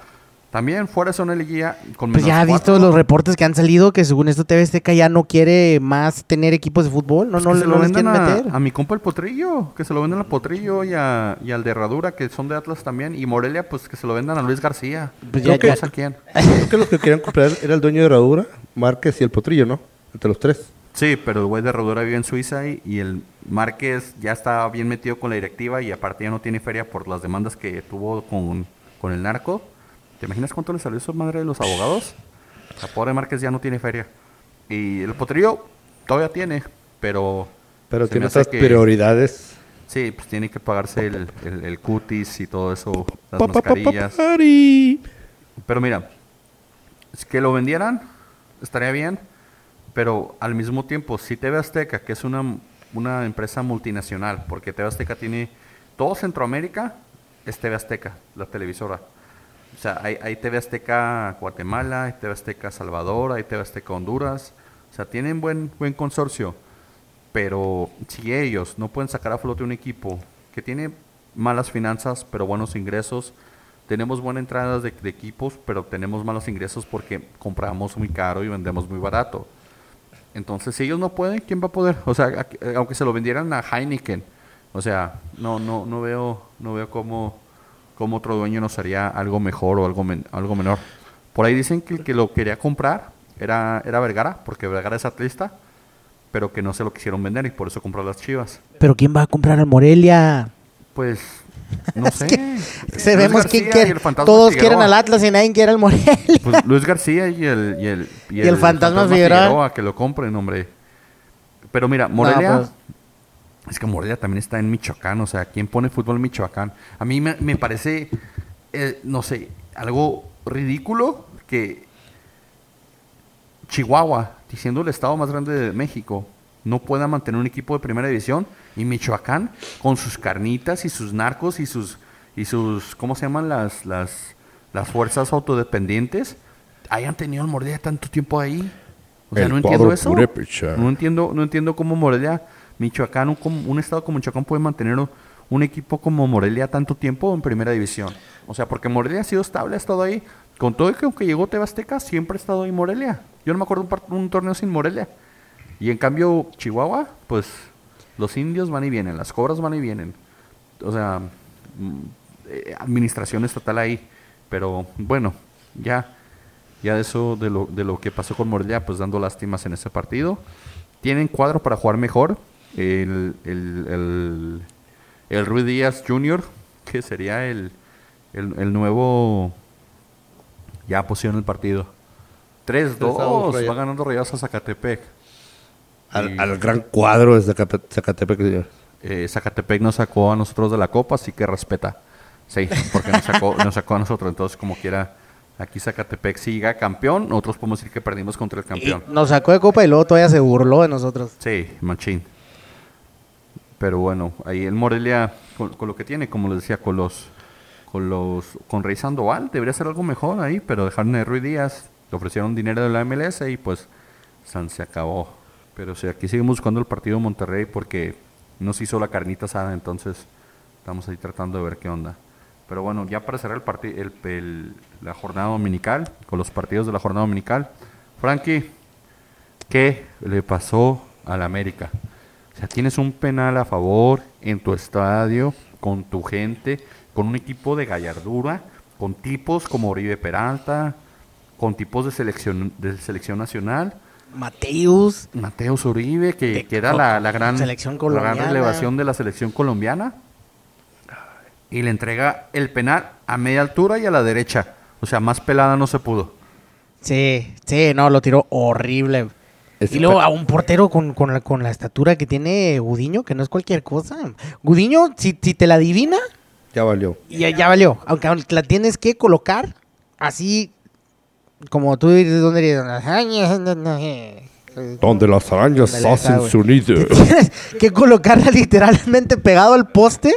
también fuera de zona de liguilla con Pues menos ya has visto cuatro. los reportes que han salido que según esto TV Azteca ya no quiere más tener equipos de fútbol, no, Pues no, que le- se no lo les quieren a, meter. a mi compa el Potrillo, que se lo vendan al Potrillo y, a, y al de Herradura, que son de Atlas también. Y Morelia, pues que se lo vendan a Luis García. Pues Creo ya- que ya- no sé a quién. (laughs) Creo que los que querían comprar era el dueño de Herradura, Márquez y el Potrillo, ¿no? Entre los tres. Sí, pero el güey de Herradura vive en Suiza y, y el Márquez ya está bien metido con la directiva y aparte ya no tiene feria por las demandas que tuvo con, con el narco. ¿Te imaginas cuánto le salió eso madre de los abogados? La pobre Márquez ya no tiene feria. Y el Potrillo todavía tiene, pero... Pero tiene otras que- prioridades. Sí, pues tiene que pagarse el, el, el cutis y todo eso, las Pa, pa, pa, pa, mascarillas. Pero mira, es que lo vendieran estaría bien, pero al mismo tiempo, si TV Azteca, que es una, una empresa multinacional, porque TV Azteca tiene todo Centroamérica, es TV Azteca, la televisora. O sea, hay, hay TV Azteca Guatemala, hay TV Azteca Salvador, hay TV Azteca Honduras. O sea, tienen buen, buen consorcio. Pero si ellos no pueden sacar a flote un equipo que tiene malas finanzas, pero buenos ingresos, tenemos buenas entradas de, de equipos, pero tenemos malos ingresos porque compramos muy caro y vendemos muy barato. Entonces, si ellos no pueden, ¿quién va a poder? O sea, aunque se lo vendieran a Heineken, o sea, no, no, no veo, no veo cómo, cómo otro dueño nos haría algo mejor o algo, men- algo menor. Por ahí dicen que el que lo quería comprar era, era Vergara, porque Vergara es atlista, pero que no se lo quisieron vender y por eso compró las chivas. Pero ¿quién va a comprar al Morelia? Pues, (laughs) no sé. Sabemos Luis quién García quiere. Fantasma Todos quieren al Atlas y nadie quiere al Morelia. Pues Luis García y el, y el, Y el Fantasma Figueroa. que lo compren, hombre. Pero mira, Morelia. pues. Es que Morelia también está en Michoacán. O sea, ¿quién pone fútbol en Michoacán? A mí me, me parece, eh, no sé, algo ridículo que Chihuahua, diciendo el estado más grande de México, no pueda mantener un equipo de primera división y Michoacán con sus carnitas y sus narcos y sus y sus ¿cómo se llaman las las las fuerzas autodependientes hayan tenido el Morelia tanto tiempo ahí? O sea, El no entiendo eso. No entiendo no entiendo cómo Morelia, Michoacán, un, un estado como Michoacán puede mantener un, equipo como Morelia tanto tiempo en primera división. O sea, porque Morelia ha sido estable, ha estado ahí. Con todo que aunque llegó Tebasteca, siempre ha estado ahí Morelia. Yo no me acuerdo un, un torneo sin Morelia. Y en cambio, Chihuahua, pues los indios van y vienen, las cobras van y vienen. O sea, mm, eh, administración estatal ahí. Pero bueno, ya, ya de eso, de lo, de lo que pasó con Morelia, pues dando lástimas en ese partido. Tienen cuadro para jugar mejor. El, el, el, el Ruiz Díaz Jr., que sería el, el, el nuevo ya posición en el partido. 3-2, Rayados. va ganando Rayados a Zacatepec. Al, Y- al gran cuadro de Zacate- Zacatepec. señor. eh, Zacatepec nos sacó a nosotros de la copa, así que respeta. Sí, porque nos sacó, (laughs) nos sacó a nosotros. Entonces, como quiera, aquí Zacatepec siga campeón. Nosotros podemos decir que perdimos contra el Y campeón. nos sacó de copa y luego todavía se burló de nosotros. Sí, machín. Pero bueno, ahí el Morelia, con, lo que tiene, como les decía, con los. Con los. Con Rey Sandoval, debería ser algo mejor ahí, pero dejaron a Ruiz Díaz. Le ofrecieron dinero de la MLS y pues. San se acabó. Pero sí, aquí seguimos buscando el partido de Monterrey porque nos hizo la carnita asada, entonces estamos ahí tratando de ver qué onda. Pero bueno, ya para cerrar el parti- el, el- la jornada dominical, con los partidos de la jornada dominical, Frankie, ¿qué le pasó al América? O sea, tienes un penal a favor en tu estadio, con tu gente, con un equipo de gallardura, con tipos como Oribe Peralta, con tipos de selección, de selección nacional. Mateus. Mateus Uribe, que, De que era la, la gran, selección la gran relevación de la selección colombiana. Y le entrega el penal a media altura y a la derecha. O sea, más pelada no se pudo. Sí, sí, no, lo tiró horrible. Ese y luego a un portero con, con la, con la estatura que tiene Gudiño, que no es cualquier cosa. Gudiño, si, si te la adivina, Ya valió. ya, ya valió. Aunque, la tienes que colocar así como tú dices, ¿dónde? Donde las arañas hacen su nido. Tienes que colocarla literalmente pegado al poste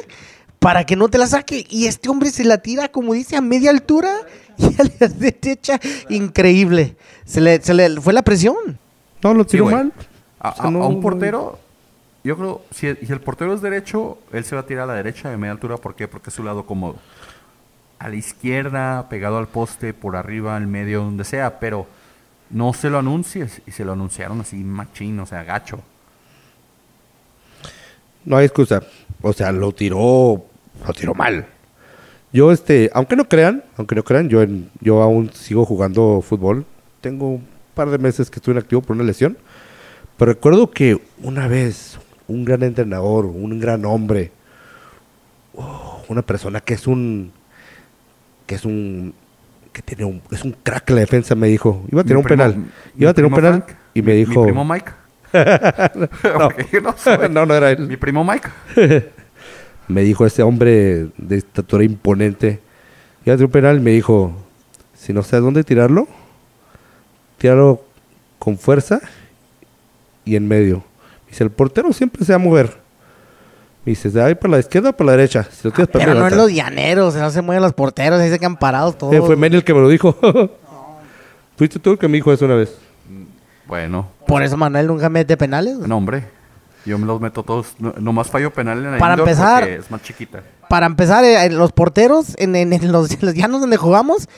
para que no te la saque. Y este hombre se la tira, como dice, a media altura y a la (laughs) derecha. Increíble. Se le, se le fue la presión. No, lo tiró mal. A, O sea, a- a no- un portero, yo creo, si, si el portero es derecho, él se va a tirar a la derecha de media altura. ¿Por qué? Porque es su lado cómodo. A la izquierda, pegado al poste, por arriba, al medio, donde sea, pero no se lo anuncies. Y se lo anunciaron así machín, o sea, gacho. No hay excusa. O sea, lo tiró, lo tiró mal. Yo, este, aunque no crean, aunque no crean, yo, en- yo aún sigo jugando fútbol. Tengo par de meses que estuve inactivo por una lesión. Pero recuerdo que una vez un gran entrenador, un gran hombre, oh, una persona que es un, que es un, que tiene un, es un crack en la defensa, me dijo, iba a tirar Mi un primo- penal, iba a tirar un penal Frank, y me mi- dijo, Mi primo Mike. (laughs) (laughs) No (laughs) no, no era él. Mi primo Mike. me dijo ese hombre de estatura imponente, ya de un penal, me dijo, si no sabes dónde tirarlo, tíralo con fuerza y en medio. Dice, el portero siempre se va a mover. Me dice, ¿de ahí para la izquierda o para la derecha? Si lo tiras para Pero no en los llaneros, no se mueven los porteros, ahí se quedan parados todos. Eh, fue Meni el que me lo dijo. (laughs) Fuiste tú el que me dijo eso una vez. Bueno, Por eso Manuel nunca mete penales. güey. no, hombre. Yo me los meto todos. No, nomás fallo penal en la Para indoor empezar- porque es más chiquita. Para empezar, eh, los porteros, en, en- en los, (laughs) en los llanos donde jugamos,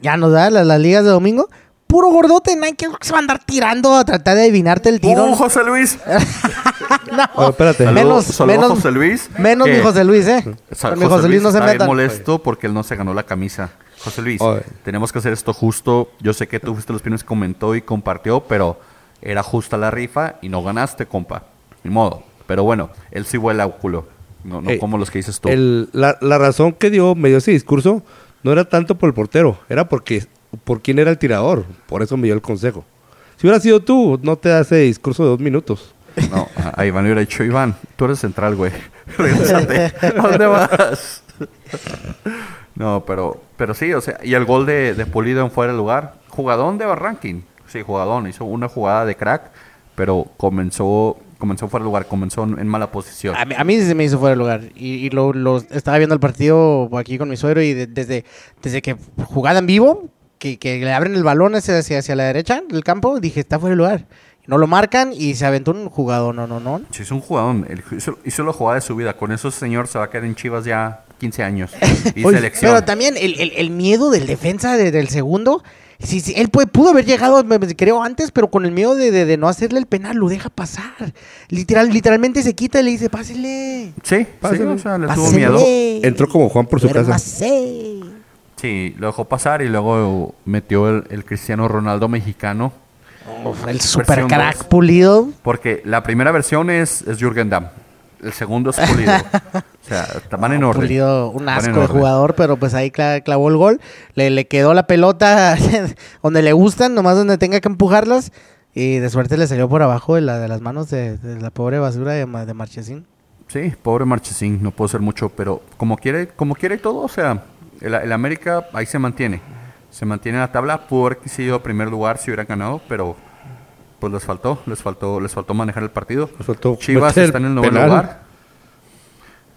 ya nos da las, las ligas de domingo, puro gordote, no hay que se va a andar tirando a tratar de adivinarte el tiro. ¡Uh, José Luis! (laughs) No, Oh, espérate. Saludos- menos, menos, José Luis, menos que- mi José Luis, ¿eh? Sa- Con mi José Luis no se metan. molesto porque él no se ganó la camisa. José Luis, Oye. tenemos que hacer esto justo. Yo sé que tú fuiste los primeros que comentó y compartió, pero era justa la rifa y no ganaste, compa. Ni modo. Pero bueno, él sí vuela culo. No, no Ey, como los que dices tú. El- la, la razón que dio, me dio ese discurso no era tanto por el portero, era porque por quién era el tirador. Por eso me dio el consejo. Si hubiera sido tú, no te hace discurso de dos minutos. No, a Iván le hubiera dicho, Iván, tú eres central, güey. (laughs) Regrésate. ¿A dónde vas? no, pero, pero sí, o sea, y el gol de, de Pulido en fuera de lugar. Jugadón de Barranquín. Sí, jugadón. Hizo una jugada de crack, pero comenzó, comenzó fuera de lugar, comenzó en, mala posición. A mí, a mí sí se me hizo fuera de lugar. Y, y lo, lo- estaba viendo el partido aquí con mi suegro y de- desde, desde que jugada en vivo, que, que le abren el balón hacia, hacia, hacia la derecha del campo, dije, está fuera de lugar. No lo marcan y se aventó un jugador, no, no, no. Sí, es un jugadón. Él hizo, hizo la jugada de su vida. Con eso, señor se va a quedar en Chivas ya 15 años. (laughs) Y Oye, selección. Pero también el, el- el miedo del defensa de- del segundo. Sí, sí, él puede- pudo haber llegado, me- me- creo, antes, pero con el miedo de, de- de no hacerle el penal, lo deja pasar. Literal, literalmente se quita y le dice, pásele. Sí, sí, Pásale. o sea, le tuvo Pásele. miedo. Entró como Juan por su casa. Duérmase". Sí, lo dejó pasar y luego metió el, el Cristiano Ronaldo mexicano. El super crack dos. pulido. Porque la primera versión es, es Jürgen Damm. El segundo es Pulido. (laughs) o sea, van en orden. Pulido, un asco de jugador, pero pues ahí cla- clavó el gol. Le, le quedó la pelota (laughs) donde le gustan, nomás donde tenga que empujarlas. Y de suerte le salió por abajo de, la, de las manos de, de la pobre basura de, de Marchesín. Sí, pobre Marchesín, no puedo hacer mucho, pero como quiere, como quiere todo, o sea, el, el América ahí se mantiene. Se mantiene en la tabla, pudo haber sido primer lugar si hubieran ganado, pero pues les faltó, les faltó, les faltó manejar el partido. Nos faltó Chivas está en el noveno penal. lugar.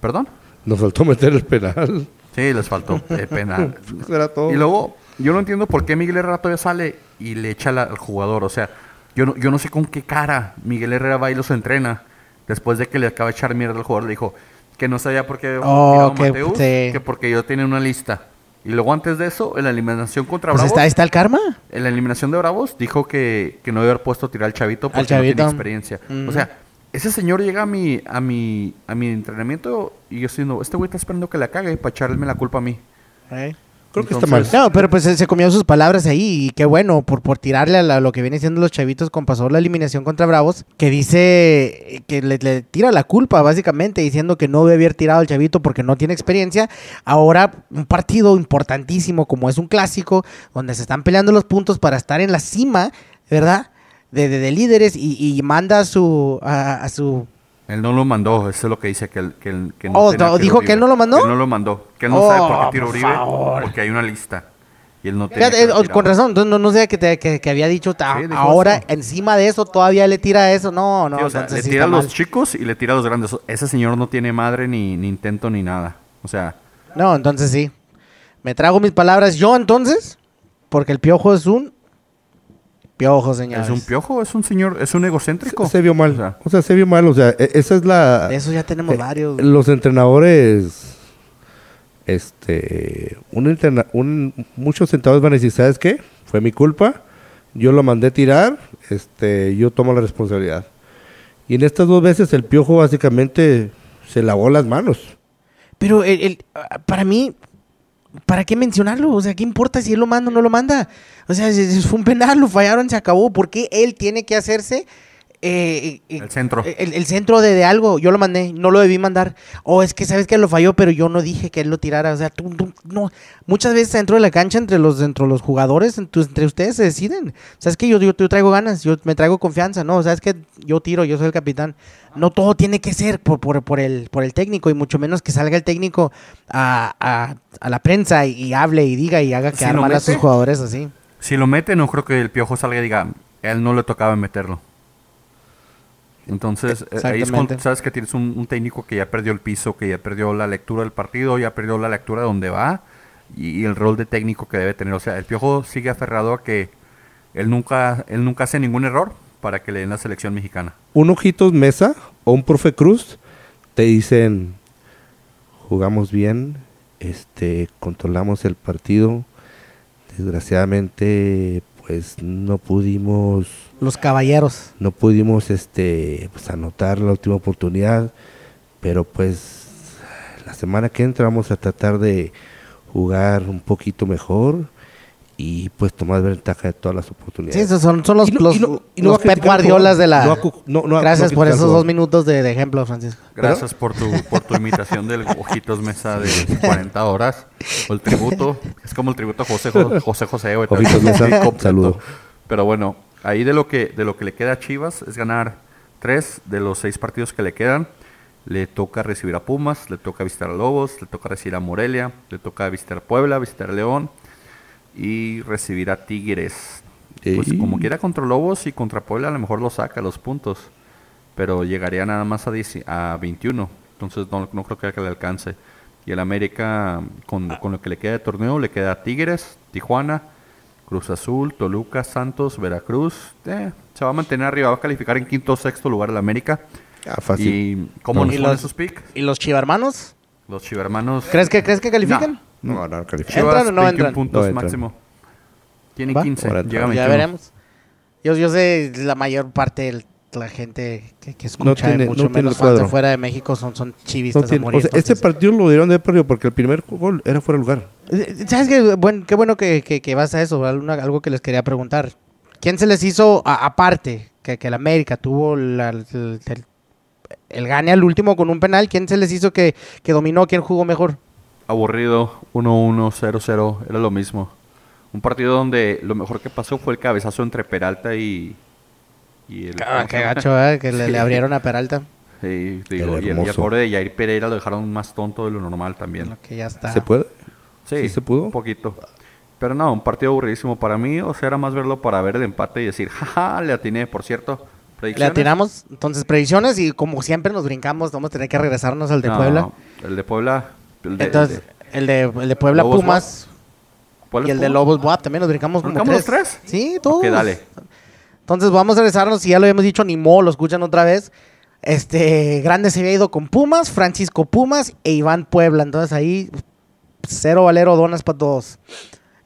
¿Perdón? Nos faltó meter el penal. Sí, les faltó eh, penal. (laughs) Era todo. Y luego, yo no entiendo por qué Miguel Herrera todavía sale y le echa la- al jugador. O sea, yo no, yo no sé con qué cara Miguel Herrera va y los entrena. Después de que le acaba de echar mierda al jugador, le dijo que no sabía por qué Oh, que- Mateus, sí. que porque yo tenía una lista. Y luego antes de eso, en la eliminación contra Pues Bravos, está, está el karma. en la eliminación de Bravos, dijo que, que no haber puesto a tirar al chavito porque Al chavito. no tiene experiencia. O sea, ese señor llega a mi, a mi, a mi entrenamiento y yo estoy diciendo, este güey está esperando que la cague para echarme la culpa a mí. Creo que está mal. No, pero pues se se comió sus palabras ahí y qué bueno por, por tirarle a la- lo que viene siendo los chavitos con pasó la eliminación contra Bravos, que dice que le, le tira la culpa básicamente diciendo que no debe haber tirado al chavito porque no tiene experiencia. Ahora un partido importantísimo como es un clásico, donde se están peleando los puntos para estar en la cima, ¿verdad? De, de- de líderes y, y manda a su, a, a su Él no lo mandó, eso es lo que dice, que, él- que, él- que Oh, no, tiro ¿dijo que él no lo mandó? Que él no lo mandó, que él no sabe por Oh, qué tiro por Uribe, favor. porque hay una lista. Y él no tenía que eh, con razón, entonces no, no sé que, te- que, que había dicho, ta- Sí, dijo ahora eso. encima de eso todavía le tira eso. No, no, Sí, o sea, entonces le tira a los mal. chicos y le tira a los grandes. Ese señor no tiene madre, ni, ni intento, ni nada. O sea, No, entonces sí. Me trago mis palabras yo entonces, porque el piojo es un piojo, señores. es un piojo, es un señor, es un egocéntrico. Se, se vio mal. O sea, O sea, se vio mal. O sea, e- esa es la... De eso ya tenemos eh, varios. Los entrenadores... Este... Un entrena- un, muchos entrenadores van a decir, ¿sabes qué? Fue mi culpa. Yo lo mandé tirar. Este... Yo tomo la responsabilidad. Y en estas dos veces el piojo básicamente se lavó las manos. Pero el, el- para mí, ¿para qué mencionarlo? O sea, ¿qué importa si él lo manda o no lo manda? O sea, fue un penal, lo fallaron, se acabó. ¿Por qué él tiene que hacerse eh, eh, El centro. El, el centro de, de algo. Yo lo mandé, no lo debí mandar. O es que sabes que lo falló, pero yo no dije que él lo tirara. O sea, tú, tú- no. Muchas veces dentro de la cancha, entre los, entre los jugadores, entre, entre ustedes se deciden. Sabes que yo, yo, yo traigo ganas, yo me traigo confianza. No, sabes que yo tiro, yo soy el capitán. No todo tiene que ser por, por, por, el, por el técnico, y mucho menos que salga el técnico a, a, a la prensa y, y hable y diga y haga Si quedar lo mal a sus jugadores así. Si lo mete, no creo que el piojo salga y diga, él no le tocaba meterlo. Entonces, eh, ahí es cuando sabes que tienes un, un técnico que ya perdió el piso, que ya perdió la lectura del partido, ya perdió la lectura de dónde va y, y el rol de técnico que debe tener. O sea, el piojo sigue aferrado a que él nunca, él nunca hace ningún error para que le den la selección mexicana. un Ojitos Mesa o un Profe Cruz te dicen jugamos bien, este controlamos el partido. Desgraciadamente pues no pudimos Los caballeros. no pudimos este pues, anotar la última oportunidad, pero pues la semana que entra vamos a tratar de jugar un poquito mejor y pues tomar ventaja de todas las oportunidades. Sí, esos son, son los, Y no- los, y no- y no los va a Pep Guardiolas de la... Gracias no por esos dos minutos de, de ejemplo, Francisco. Gracias por tu, por tu imitación del Ojitos Mesa de 40 horas. O el tributo. Es como el tributo a José Jo- José, José güey, Ojitos. Mesa, saludo. Pero bueno, ahí de lo que de lo que le queda a Chivas es ganar tres de los seis partidos que le quedan. Le toca recibir a Pumas, le toca visitar a Lobos, le toca recibir a Morelia, le toca visitar Puebla, visitar León y recibir a Tigres. Pues como quiera contra Lobos y contra Puebla a lo mejor lo saca los puntos, pero llegaría nada más a, 10 a 21, entonces no, no creo que le alcance. Y el América, con, con lo que le queda de torneo, le queda Tigres, Tijuana, Cruz Azul, Toluca, Santos, Veracruz. Eh, se va a mantener arriba, va a calificar en quinto o sexto lugar el América. Ah, fácil. ¿Y cómo No. nos ¿Y los- sus picks? ¿Y los chivarmanos? Los chivermanos. ¿Crees que, ¿crees que califican? No, no, califica. ¿Entran Chivas, o no 21 entran? puntos No entran. máximo. Tiene ¿Va? 15, Ahora llega a entran. Ya 21. veremos. Yo, yo sé la mayor parte de la gente que, que escucha, tiene- mucho no menos fans de fuera de México, son, son No chivistas a tiene- morir, o sea, este partido lo dieron de perdido porque el primer gol era fuera de lugar. Eh, ¿Sabes qué? Bueno, qué bueno que, que, que vas a eso, alguna- algo que les quería preguntar. ¿Quién se les hizo, a- aparte, que, que el América tuvo la- el, el- el gane al último con un penal, ¿quién se les hizo que, que dominó, quién jugó mejor? Aburrido, 1-1, 0-0, era lo mismo. Un partido donde lo mejor que pasó fue el cabezazo entre Peralta y... y el, Ah, qué gacho, ¿verdad? Que le, le abrieron a Peralta. Sí, digo, El y, el, y el pobre de Jair Pereira lo dejaron más tonto de lo normal también. Lo que ya está. ¿Se puede? Sí, ¿Sí se pudo? Un poquito. Pero no, un partido aburridísimo para mí. O sea, era más verlo para ver el empate y decir, jaja, le atiné, por cierto. Le atinamos, entonces, predicciones y como siempre nos brincamos, vamos a tener que regresarnos al de No, Puebla. El de Puebla. El de, Entonces, el de- el de, el de Puebla, Lobos Pumas ¿Puebla y el de? Lobos Buap también nos brincamos como ¿Brincamos tres. los tres? Sí, todos. Ok, dale. Entonces vamos a regresarnos, si ya lo habíamos dicho, ni modo, lo escuchan otra vez. Este, Grande se había ido con Pumas, Francisco Pumas e Iván Puebla. Entonces ahí, cero valero donas para todos.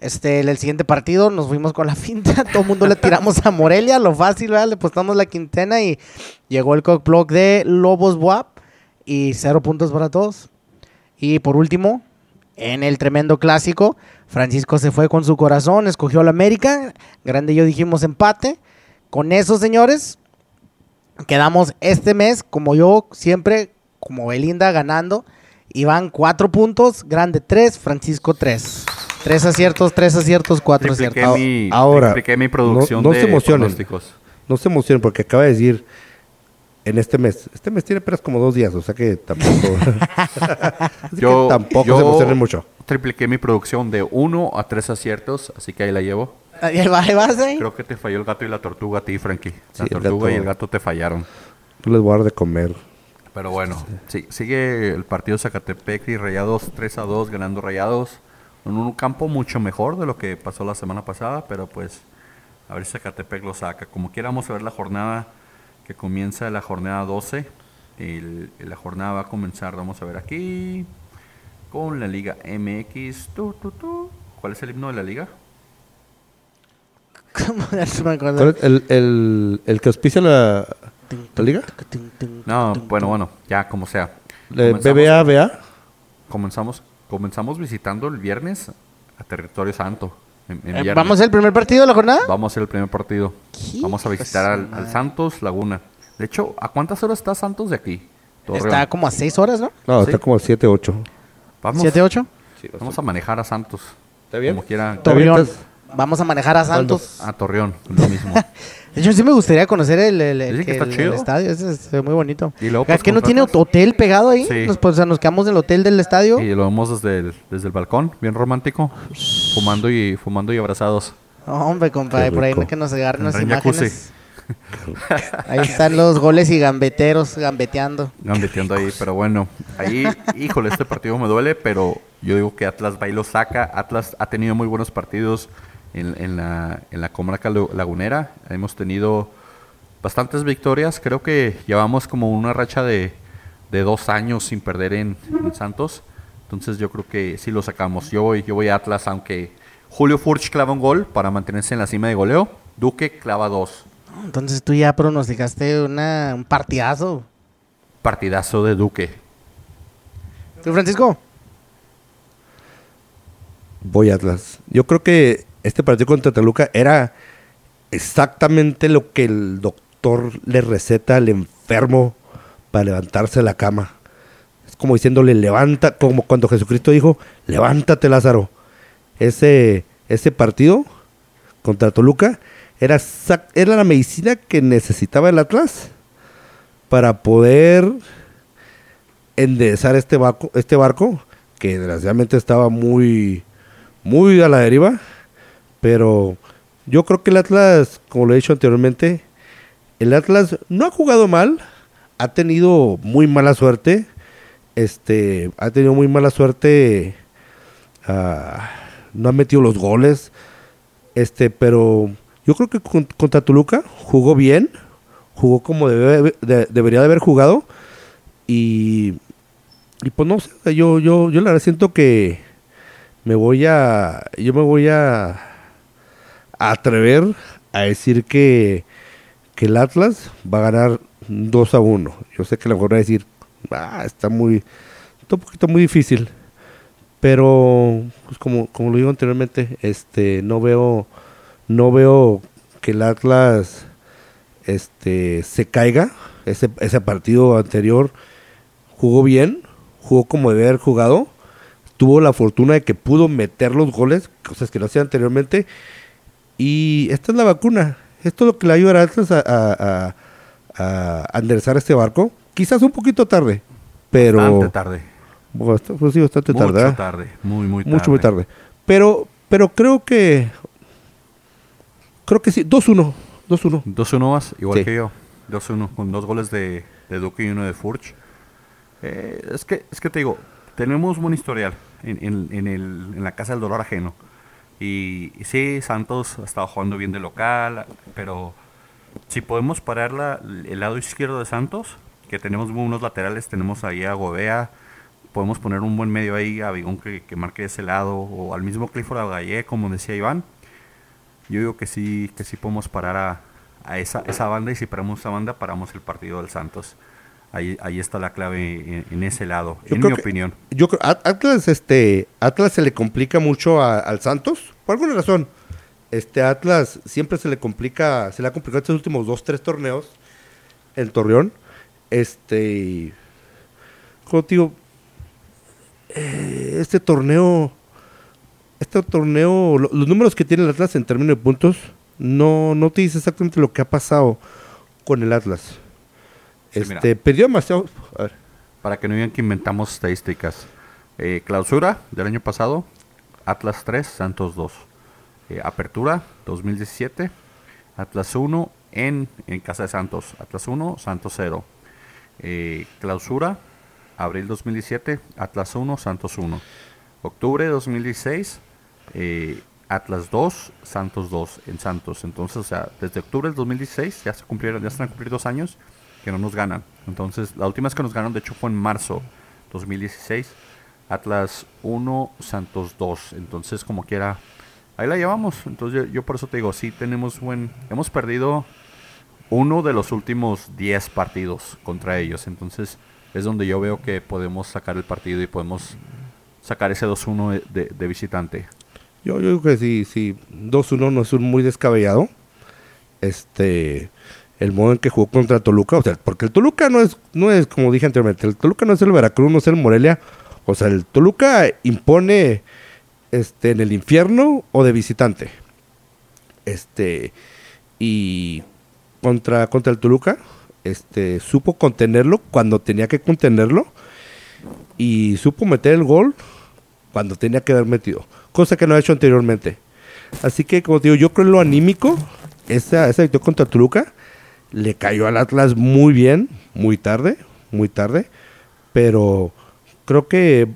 Este, el, el siguiente partido nos fuimos con la finta, (laughs) todo el mundo le tiramos a Morelia, lo fácil, ¿verdad? Le apostamos la quintena y llegó el cockblock de Lobos Buap y cero puntos para todos. Y por último, en el tremendo clásico, Francisco se fue con su corazón, escogió la América, Grande y yo dijimos empate. Con eso, señores, quedamos este mes, como yo siempre, como Belinda ganando. Iván cuatro puntos, Grande tres, Francisco tres. Tres aciertos, tres aciertos, cuatro Tripliqué aciertos. mi, Ahora, mi producción no- no se de emocionen. pronósticos. No se emocionen porque acaba de decir en este mes. Este mes tiene apenas como dos días, o sea que tampoco, (laughs) que Yo, tampoco yo se emocionen mucho. tripliqué mi producción de 1 a 3 aciertos, así que ahí la llevo. ¿Eh? Creo que te falló el gato y la tortuga a ti, Frankie. La Sí, el tortuga y el gato te fallaron. No les voy a dar de comer. Pero bueno, sí, sigue el partido Zacatepec y Rayados 3 a 2 ganando Rayados en un campo mucho mejor de lo que pasó la semana pasada, pero pues a ver si Zacatepec lo saca. Como quiera vamos a ver la jornada que comienza la jornada 12. El- la jornada va a comenzar, vamos a ver aquí, con la Liga MX. Tu, tu, tu. ¿Cuál es el himno de la liga? ¿Cómo? Ya no me acuerdo. ¿Cuál es el, el, el que auspicia la, la liga? No, bueno, bueno, ya como sea. ¿Le- Comenzamos- BBA, BA? Comenzamos, comenzamos visitando el viernes a Territorio Santo. en- en Eh, viernes. ¿Vamos al primer partido de la jornada? Vamos a hacer el primer partido. ¿Qué? Vamos a visitar Pues, al, al madre. Santos Laguna. De hecho, ¿a cuántas horas está Santos de aquí? Torreón. Está como a seis horas, ¿no? No, Sí. está como 7, 8. Vamos, ¿Siete, ocho? vamos a manejar a Santos. ¿Está bien? Como quiera. ¿Está bien, Torreón. Vamos a manejar a Santos. A Torreón, lo mismo. (laughs) De hecho, sí me gustaría conocer el, el, el- Dicen que está el- el chido. estadio. Ese es eh, muy bonito. Y luego, ¿Es pues, que no tiene hotel pegado ahí? Sí. Nos, pues, o sea, nos quedamos en el hotel del estadio. y lo vemos desde el, desde el balcón, bien romántico. Fumando y, fumando y abrazados. Hombre, compadre, por ahí rico. que nos agarren las imágenes. (laughs) ahí están los goles y gambeteros gambeteando. Gambeteando ahí, pero bueno, ahí, híjole, este partido me duele, pero yo digo que Atlas va y lo saca. Atlas ha tenido muy buenos partidos en, en la, en la comarca lagunera. Hemos tenido bastantes victorias. Creo que llevamos como una racha de, de dos años sin perder en, en Santos. Entonces yo creo que sí lo sacamos. Yo voy, yo voy a Atlas, aunque Julio Furch clava un gol para mantenerse en la cima de goleo. Duque clava dos. Entonces tú ya pronosticaste una, un partidazo. Partidazo de Duque. ¿Tú, Francisco? Voy Atlas. Yo creo que este partido contra Toluca era exactamente lo que el doctor le receta al enfermo para levantarse de la cama. Es como diciéndole, levanta, como cuando Jesucristo dijo, levántate Lázaro. Ese, ese partido contra Toluca era, era la medicina que necesitaba el Atlas para poder enderezar este barco, este barco que desgraciadamente estaba muy, muy a la deriva. Pero yo creo que el Atlas, como lo he dicho anteriormente, el Atlas no ha jugado mal, ha tenido muy mala suerte. Este, ha tenido muy mala suerte. ah, no ha metido los goles. Este, pero yo creo que con- contra Toluca jugó bien. Jugó como debe- de- debería de haber jugado. Y, y pues no sé, yo, yo, yo la verdad siento que me voy a. Yo me voy a atrever a decir que, que el Atlas va a ganar 2 a 1. Yo sé que a lo mejor va a decir, ah, está muy. Está un poquito muy difícil. Pero, pues como, como lo digo anteriormente, este, no veo, no veo que el Atlas este, se caiga. Ese, ese partido anterior jugó bien, jugó como debe haber jugado. Tuvo la fortuna de que pudo meter los goles, cosas que no hacía anteriormente. Y esta es la vacuna. Esto es lo que le ayuda a a, a, a, enderezar este barco. Quizás un poquito tarde, pero... Bastante tarde. Bueno, pues sí, bastante Mucho tarde. ¿verdad? tarde. Muy, muy tarde. Mucho muy tarde. Pero, pero creo que. Creo que sí. 2-1. 2-1. 2-1 más, igual Sí. que yo. 2-1, con dos goles de, de Duque y uno de Furch. Eh, es, que, es que te digo, tenemos buen historial en, en- en el- en la casa del dolor ajeno. Y, sí, Santos ha estado jugando bien de local, pero si podemos parar la- el lado izquierdo de Santos, que tenemos buenos laterales, tenemos ahí a Gobea, podemos poner un buen medio ahí a Bigón que, que marque ese lado, o al mismo Clifford Gallé, como decía Iván. Yo digo que sí, que sí podemos parar a, a esa, esa banda y si paramos esa banda, paramos el partido del Santos. Ahí, ahí está la clave en, en ese lado, Yo en mi que- opinión. Yo creo. At- Atlas, este. Atlas se le complica mucho a- al Santos. Por alguna razón. Este Atlas siempre se le complica. Se le ha complicado estos últimos dos, tres torneos. En Torreón. Este. Como te digo. eh, este torneo. Este torneo. lo- los números que tiene el Atlas en términos de puntos. No, no te dice exactamente lo que ha pasado con el Atlas. Sí, Este, mira. perdió demasiado. A ver. Para que no digan que inventamos estadísticas. Eh, clausura del año pasado, Atlas 3, Santos 2. Eh, apertura 2017, Atlas 1 en, en casa de Santos. Atlas 1, Santos 0. Eh, clausura, abril 2017, Atlas 1, Santos 1. Octubre 2016, eh, Atlas 2, Santos 2 en Santos. Entonces, o sea, desde octubre del 2016 ya se cumplieron, ya se van a cumplir dos años que no nos ganan. Entonces, la última vez que nos ganaron, de hecho, fue en marzo 2016. Atlas 1, Santos 2. Entonces, como quiera, ahí la llevamos. Entonces, yo, yo por eso te digo, sí tenemos buen. Hemos perdido uno de los últimos 10 partidos contra ellos. Entonces, es donde yo veo que podemos sacar el partido y podemos sacar ese 2-1 de, de- visitante. Yo, yo digo que sí, sí. 2-1 no es un muy descabellado. Este. El modo en que jugó contra Toluca. O sea, porque el Toluca no es, no es, como dije anteriormente, el Toluca no es el Veracruz, no es el Morelia. O sea, el Toluca impone este, en el infierno o de visitante. Este. Y contra, contra el Toluca, este, supo contenerlo cuando tenía que contenerlo. Y supo meter el gol cuando tenía que haber metido. Cosa que no ha hecho anteriormente. Así que, como te digo, yo creo en lo anímico, esa, esa victoria contra Toluca le cayó al Atlas muy bien, muy tarde, muy tarde. Pero creo que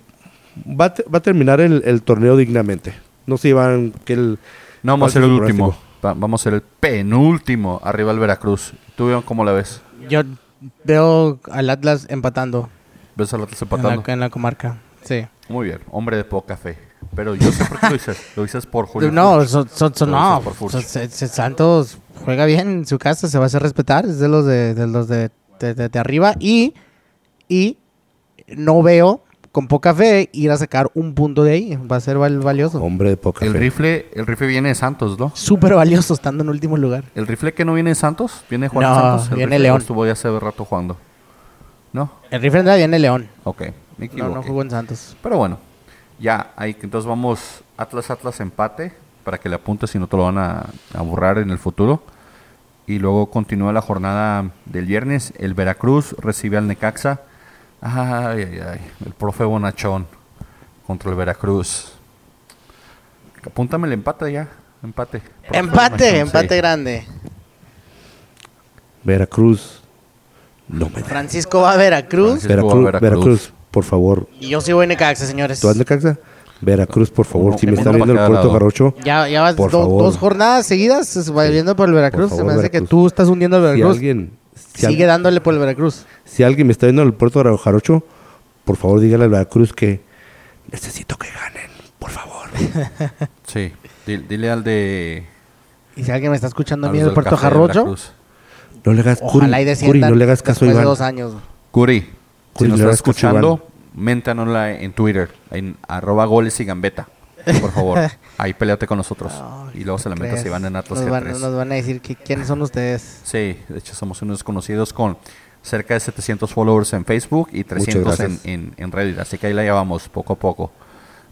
va, a va a terminar el, el torneo dignamente. No se iban que el... No vamos a ser ¿cuál el último. vamos a ser el penúltimo arriba el Veracruz. ¿Tú Iván, cómo la ves? Yo veo al Atlas empatando ¿Ves al Atlas en empatando? la, en la comarca. Sí. Muy bien, hombre de poca fe. Pero yo sé por qué lo dices. Lo dices por Julio. no, son, son- son- Lo no. Santos juega bien en su casa, se va a hacer respetar. Es de los de, de los de, de- de- de arriba. Y, y no veo con poca fe ir a sacar un punto de ahí. Va a ser val- valioso. Hombre de poca El fe. rifle, el rifle viene de Santos, ¿no? Súper valioso estando en último lugar. El rifle que no viene de Santos, viene de Juan No, Santos. El viene rifle León. Estuvo ya hace rato jugando. ¿No? El rifle viene León. Ok, me No, no jugó en Santos. Pero bueno, ya, ahí que entonces vamos Atlas Atlas empate para que le apuntes si no te lo van a, a borrar en el futuro. Y luego continúa la jornada del viernes. El Veracruz recibe al Necaxa. Ay, ay, ay. El profe Bonachón contra el Veracruz. Apúntame el empate ya. Empate. Profe Empate, Bonachón, empate sí. grande. Veracruz. No me da. Francisco va a Veracruz. Francisco. Veracruz, Veracruz. Veracruz, por favor. Y yo sí voy Necaxa, señores. ¿Tú vas Necaxa? Veracruz, por favor. Si me está viendo el Puerto. Jarocho, Ya, ya vas Por do- favor. dos jornadas seguidas viendo por el Veracruz. Por se me hace que tú estás hundiendo al si Veracruz. alguien, si, Sigue al- dándole por el Veracruz. si alguien me está viendo en el Puerto Jarocho, por favor dígale al Veracruz que necesito que ganen, por favor. (laughs) Sí. Dile, dile al de. Y si alguien me está escuchando a mí del Puerto Veracruz. No le hagas Curi, ojalá y Curi, no le hagas caso a después de Iván. dos años. Curi, si Curi, nos estás a Iván. escuchando, méntanosla en Twitter, en arroba goles y gambeta, por favor. (laughs) Ahí peleate con nosotros. Y luego se la metas y van en Atlas nos van, G3. nos van a decir que, quiénes son ustedes. Sí, de hecho somos unos desconocidos con cerca de 700 followers en Facebook y 300 en, en, en Reddit. Así que ahí la llevamos poco a poco.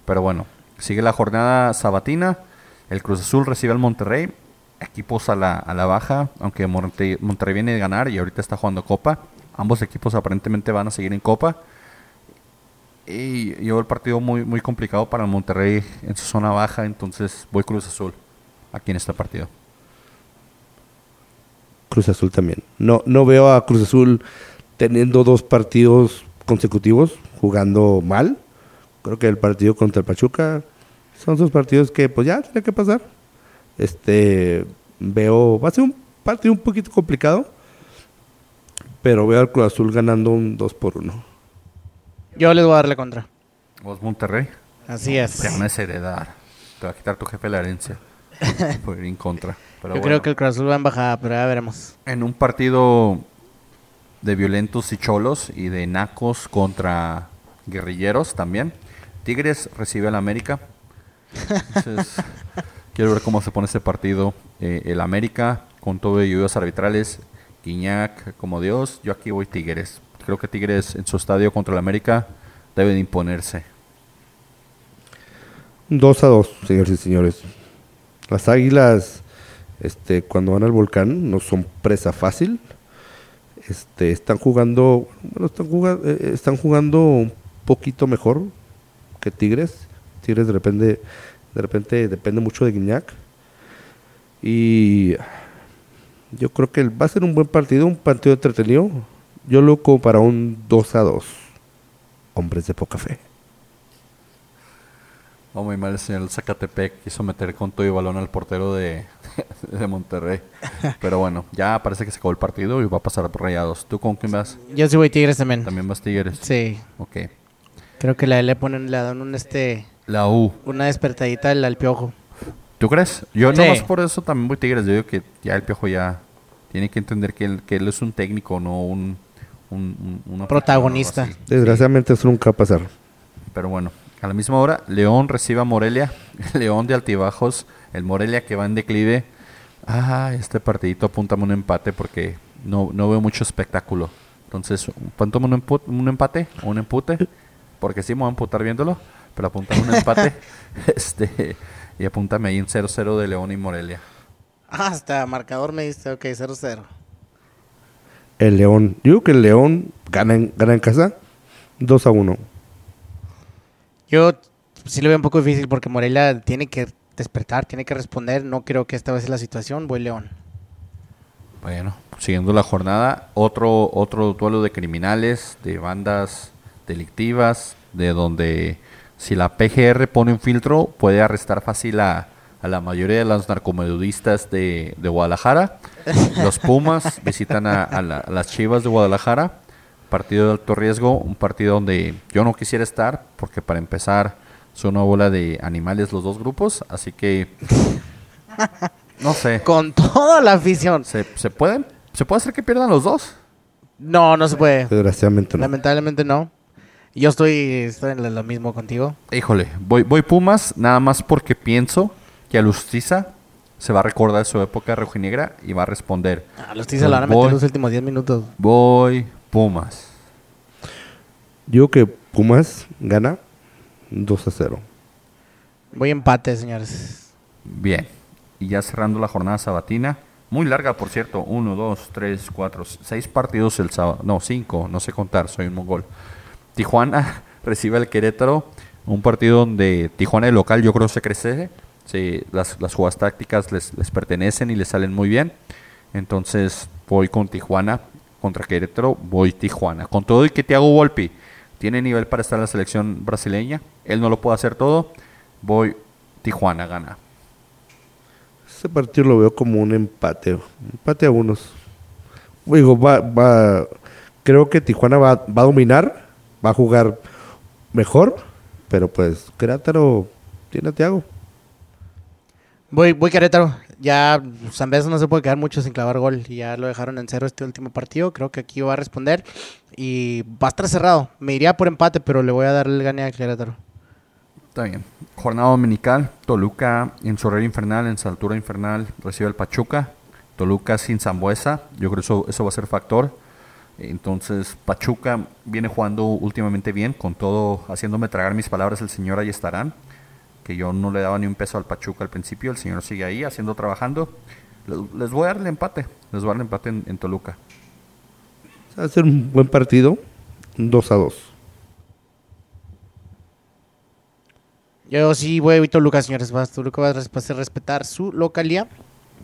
Pero bueno, sigue la jornada sabatina. El Cruz Azul recibe al Monterrey. Equipos a la, a la baja, aunque Monterrey, Monterrey viene de ganar y ahorita está jugando Copa. Ambos equipos aparentemente van a seguir en Copa. Y yo el partido muy, muy complicado para Monterrey en su zona baja, entonces voy Cruz Azul aquí en este partido. Cruz Azul también. No, no veo a Cruz Azul teniendo dos partidos consecutivos jugando mal. Creo que el partido contra el Pachuca son esos partidos que pues ya tiene que pasar. Este veo, va a ser un partido un poquito complicado, pero veo al Cruz Azul ganando un 2 por 1. Yo les voy a darle contra. ¿Vos Monterrey? Así es. Te van a desheredar. Te va a quitar tu jefe la herencia. (laughs) Por ir en contra. Pero Yo bueno, creo que el Cruz Azul va en bajada, pero ya veremos. En un partido de violentos y cholos y de nacos contra guerrilleros también. Tigres recibe al América. Entonces, (laughs) quiero ver cómo se pone este partido. Eh, el América con todo y ayudas arbitrales. Guiñac como Dios. Yo aquí voy Tigres. Creo que Tigres en su estadio contra el América debe de imponerse. 2 a 2, señores y señores. Las águilas, este, cuando van al volcán, no son presa fácil. Este, están jugando, bueno, están jugando, están jugando un poquito mejor que Tigres. Tigres de repente, de repente depende mucho de Guiñac. Y yo creo que va a ser un buen partido, un partido entretenido. Yo lo como para un 2 a 2. Hombres de poca fe. Oh, muy mal el señor Zacatepec quiso meter con todo y balón al portero de, (laughs) de Monterrey. Pero bueno, ya parece que se acabó el partido y va a pasar por rayados. ¿Tú con quién vas? Yo sí voy Tigres también. También vas Tigres. Sí. Ok. Creo que le, le ponen, le dan un este La U. una despertadita al, al piojo. ¿Tú crees? Yo Sí. no más por eso también voy Tigres. Yo digo que ya el Piojo ya tiene que entender que él, que él es un técnico, no un... un, un- Protagonista. Desgraciadamente eso nunca va a pasar. Pero bueno, a la misma hora, León recibe a Morelia. (laughs) León de altibajos. El Morelia que va en declive. Ah, este partidito apúntame un empate porque no, no veo mucho espectáculo. Entonces, apúntame un, un empate o un empute. Porque sí me voy a emputar viéndolo. Pero apúntame un empate. (laughs) este Y apúntame ahí un 0-0 de León y Morelia. Ah, hasta marcador me diste, ok, 0-0. El León, yo digo que el León gana en, gana en casa 2 a 1. Yo sí lo veo un poco difícil porque Morelia tiene que despertar, tiene que responder. No creo que esta vez es la situación. Voy León. Bueno, siguiendo la jornada, otro, otro duelo de criminales, de bandas delictivas, de donde si la PGR pone un filtro puede arrestar fácil a, a la mayoría de los narcomenudistas de, de Guadalajara. (laughs) Los Pumas visitan a, a la- a las Chivas de Guadalajara, partido de alto riesgo, un partido donde yo no quisiera estar, porque para empezar son una bola de animales los dos grupos, así que no sé. Con toda la afición. ¿Se, se pueden? ¿Se puede hacer que pierdan los dos? No, no se puede. Desgraciadamente no. Lamentablemente no. Yo estoy, estoy en lo- mismo contigo. Híjole, voy, voy Pumas nada más porque pienso que a Lustiza se va a recordar su época rojinegra y va a responder. A se lo van a Voy. meter los últimos 10 minutos. Voy Pumas. Yo digo que Pumas gana 2 a 0. Voy empate, señores. Bien. Y ya cerrando la jornada sabatina. Muy larga, por cierto. Uno, dos, tres, cuatro, seis partidos el sábado. No, cinco. No sé contar, soy un mongol. Tijuana (laughs) recibe al Querétaro. Un partido donde Tijuana de local yo creo se crece. Sí, las, las jugadas tácticas les, les pertenecen y les salen muy bien. Entonces voy con Tijuana contra Querétaro. Voy Tijuana. Con todo y que Thiago Volpi tiene nivel para estar en la selección brasileña. Él no lo puede hacer todo. Voy Tijuana, gana. Ese partido lo veo como un empate. Empate a unos. Digo, va, va, creo que Tijuana va, va a dominar, va a jugar mejor, pero pues Querétaro tiene a Thiago. Voy, voy Querétaro. Ya Zambés no se puede quedar mucho sin clavar gol. Y ya lo dejaron en cero este último partido. Creo que aquí va a responder. Y va a estar cerrado. Me iría por empate, pero le voy a dar el gane a Querétaro. Está bien. Jornada dominical. Toluca en su horario infernal, en su altura infernal, recibe al Pachuca. Toluca sin Zambuesa. Yo creo que eso, eso va a ser factor. Entonces, Pachuca viene jugando últimamente bien, con todo, haciéndome tragar mis palabras, el señor ahí estarán. Que yo no le daba ni un peso al Pachuca al principio. El señor sigue ahí, haciendo, trabajando. Les, voy a dar el empate. Les voy a dar el empate en, en Toluca. Va a ser un buen partido, un 2 a 2. Yo sí voy a Toluca, señores. Va, Toluca va a hacer respetar su localidad.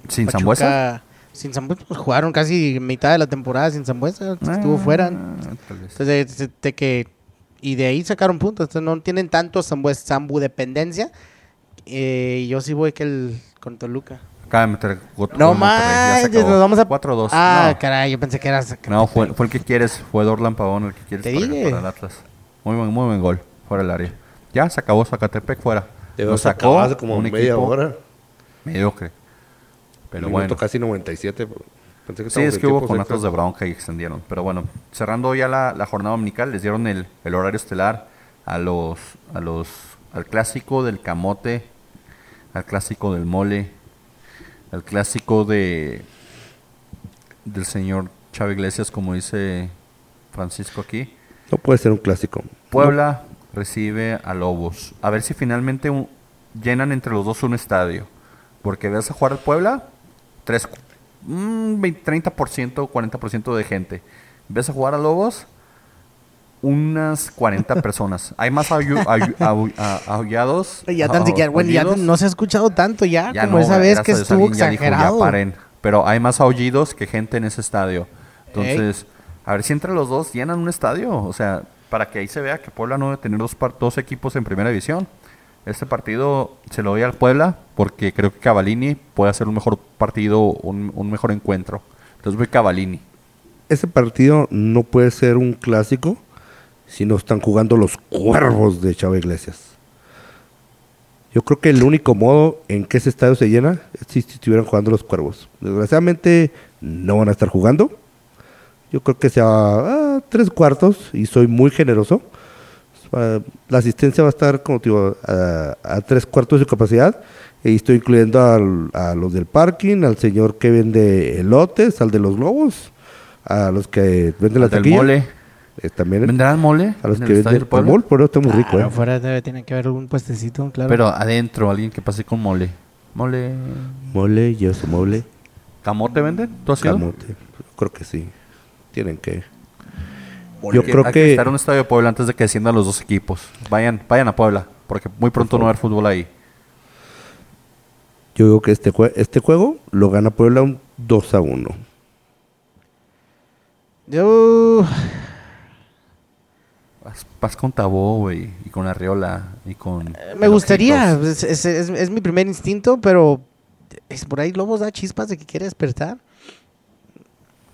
Sin Pachuca- Zambuesa. Sin Zambuesa. pues, jugaron casi mitad de la temporada sin Zambuesa. Estuvo Ah, fuera. Entonces, de, de- de que, y de ahí sacaron puntos. Entonces, no tienen tanto Zambu, Zambu dependencia. Eh, y yo sí voy que el con Toluca. Acaba de meter gol- No acabó. nos vamos a. 4-2. Ah, No. caray, yo pensé que era. No, fue, fue el que quieres, fue Dorlan Pavón el que quieres Te para, dije. para el Atlas. Muy buen, muy buen gol, fuera del área. Ya se acabó Zacatepec fuera. Haber sacó como un media equipo hora. mediocre. Pero Minuto bueno. casi 97. Pensé que Sí, es que hubo conatos de bronca y extendieron. Pero bueno, cerrando ya la, la jornada dominical, les dieron el, el horario estelar a los, a los, al clásico del camote, al clásico del mole, al clásico de del señor Chávez Iglesias, como dice Francisco aquí. No puede ser un clásico. Puebla recibe a Lobos. A ver si finalmente un- llenan entre los dos un estadio. Porque ves a jugar al Puebla, tres, un 20, 30%, 40% de gente. Ves a jugar a Lobos, unas 40 (laughs) personas. Hay más aullados. Ya tan siquiera, bueno, ya no se ha escuchado tanto ya, Ya como no, esa vez que estuvo alguien ya dijo, exagerado. ya paren. Pero hay más aullidos que gente en ese estadio. Entonces, a ver si entre los dos llenan un estadio. O sea, para que ahí se vea que Puebla no debe tener dos, dos equipos en primera división. Este partido se lo doy al Puebla porque creo que Cavalini puede hacer un mejor partido, un, un mejor encuentro. Entonces voy Cavalini. Ese partido no puede ser un clásico si no están jugando los cuervos de Chava Iglesias. Yo creo que el único modo en que ese estadio se llena es si estuvieran jugando los cuervos. Desgraciadamente no van a estar jugando. Yo creo que sea ah, tres cuartos y soy muy generoso. Ah, La asistencia va a estar, como digo, a, a tres cuartos de su capacidad. Y estoy incluyendo al- a los del parking, al señor que vende elotes, al de los globos, a los que venden la taquilla. mole. eh, también ¿Vendrán mole? a los que venden el Puebla? mol, pero está muy rico, Claro, ¿eh? fuera debe, tiene que haber algún puestecito, claro. Pero adentro, alguien que pase con mole. Mole. Mole, yo soy mole, ¿Camote venden? ¿Tú has ido? camote. Creo que sí. Tienen que. Porque Yo creo hay que- estar en un estadio de Puebla antes de que desciendan los dos equipos. Vayan, vayan a Puebla, porque muy pronto no va a haber fútbol ahí. Yo digo que este, jue- este juego lo gana Puebla un 2 a 1. Yo... Vas, vas con Tabó, güey, y con Arriola, y con... Eh, Me gustaría, es, es- es- es mi primer instinto, pero es por ahí Lobos da chispas de que quiere despertar.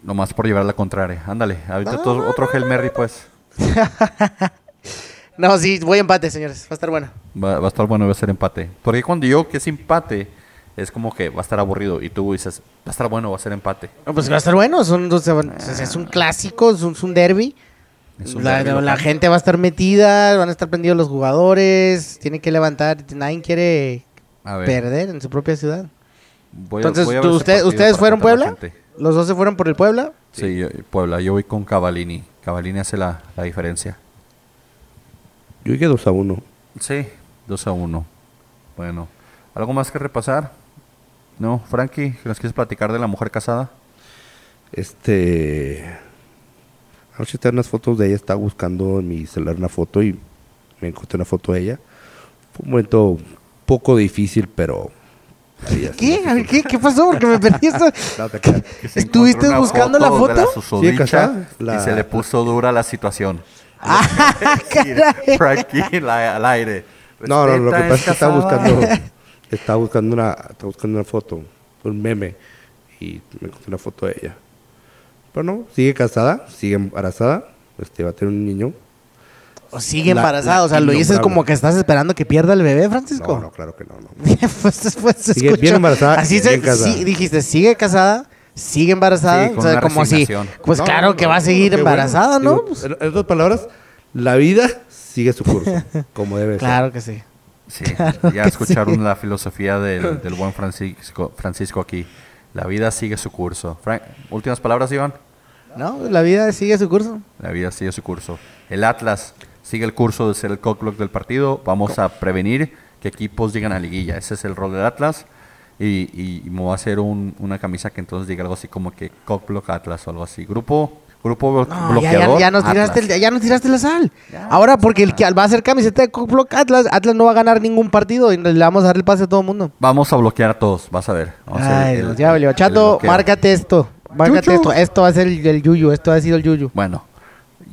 Nomás por llevar la contraria. Ándale, ahorita No, todo- no, otro Hail Mary, pues. (laughs) No, sí, voy a empate, señores, va a estar bueno. Va, va a estar bueno, va a ser empate. Porque cuando yo que es empate, es como que va a estar aburrido. Y tú dices, va a estar bueno, va a ser empate. No, Pues va a estar bueno, son dos- es, es un clásico, es un, es un derby. Es un La, gente va a estar metida, van a estar prendidos los jugadores, tienen que levantar, nadie quiere perder en su propia ciudad. voy a- Entonces, a ¿tú- usted- ¿ustedes fueron Puebla? gente. Los dos se fueron por el Puebla. Sí, yo- Puebla. Yo voy con Cavalini. Cavalini hace la, la diferencia. Yo dije 2 a 1. Sí, 2 a 1. Bueno, ¿algo más que repasar? No, Frankie, ¿nos quieres platicar de la mujer casada? Este. Anoche estaba unas fotos de ella, estaba buscando en mi celular una foto y me encontré una foto de ella. Fue un momento poco difícil, pero. ¿Qué? me A ver, ¿qué? ¿Qué pasó? Porque me perdí esto. (laughs) No ¿Estuviste buscando la de foto? susodicha Y la- se le puso dura la situación. (laughs) Ah. Frankie la- al aire. No, no, lo que pasa es que estaba buscando, estaba buscando una, estaba buscando una foto, un meme, y me encontré una foto de ella. Pero no, sigue casada, sigue embarazada, este va a tener un niño. O sigue La- embarazada, la o sea, lo dices como que estás esperando que pierda el bebé, Francisco. No, no, claro que no, no. (laughs) pues, pues, se Sigue escuchó. bien embarazada Así se, bien casada. sí, dijiste, sigue casada, sigue embarazada. Sí, con o sea, una como así. resignación. Pues No, claro no, que no, va a seguir bueno. embarazada, ¿no? Digo, Pues, en, otras palabras, la vida sigue su curso, (laughs) como debe claro que sí. Sí, ya escucharon la filosofía del, del buen Francisco, Francisco aquí. La vida sigue su curso. Frank, últimas palabras, Iván. ¿No? La vida sigue su curso. La vida sigue su curso. El Atlas sigue el curso de ser el cockblock del partido. Vamos a prevenir que equipos lleguen a liguilla. Ese es el rol del Atlas. Y, y- y me voy a hacer un- una camisa que entonces diga algo así como que cockblock Atlas o algo así. Grupo, grupo blo- No, ya, bloqueador. ya, ya nos tiraste, el- ya nos tiraste la sal. Ahora, porque el que va a hacer camiseta de Cockblock Atlas, Atlas no va a ganar ningún partido y le vamos a dar el pase a todo el mundo. Vamos a bloquear a todos, vas a ver. Vamos a Ay, el- Dios, ya valió. el Chato, márcate esto. Márcate esto. Esto va a ser el, el yuyu. Esto ha sido el yuyu. Bueno,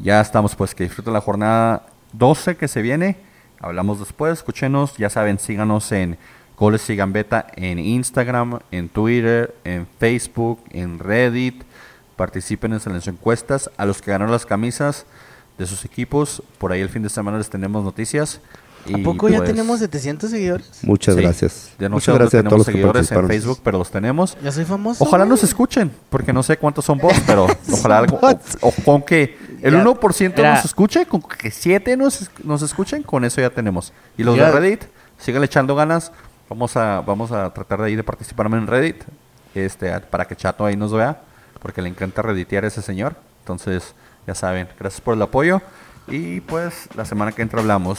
ya estamos pues que disfruten la jornada 12 que se viene. Hablamos después, escúchenos, ya saben, síganos en Goles y Gambeta en Instagram, en Twitter, en Facebook, en Reddit. Participen en las encuestas. A los que ganaron las camisas de sus equipos, por ahí el fin de semana les tenemos noticias. ¿A Y, poco ya pues, tenemos 700 seguidores? Muchas sí, gracias. Ya no sé Muchas dónde gracias a todos los que seguidores en participaron. Facebook, pero los tenemos. Ya soy famoso. Ojalá güey. nos escuchen, porque no sé cuántos son bots, pero (laughs) ojalá algo. O, o con que el Ya, 1% era- nos escuche, con que 7 nos, nos escuchen, con eso ya tenemos. Y los Ya. de Reddit, sigan echando ganas. Vamos a, vamos a tratar de ahí de participar en Reddit, este, a- para que Chato ahí nos vea, porque le encanta redditear a ese señor. Entonces, ya saben, gracias por el apoyo. Y pues la semana que entra hablamos.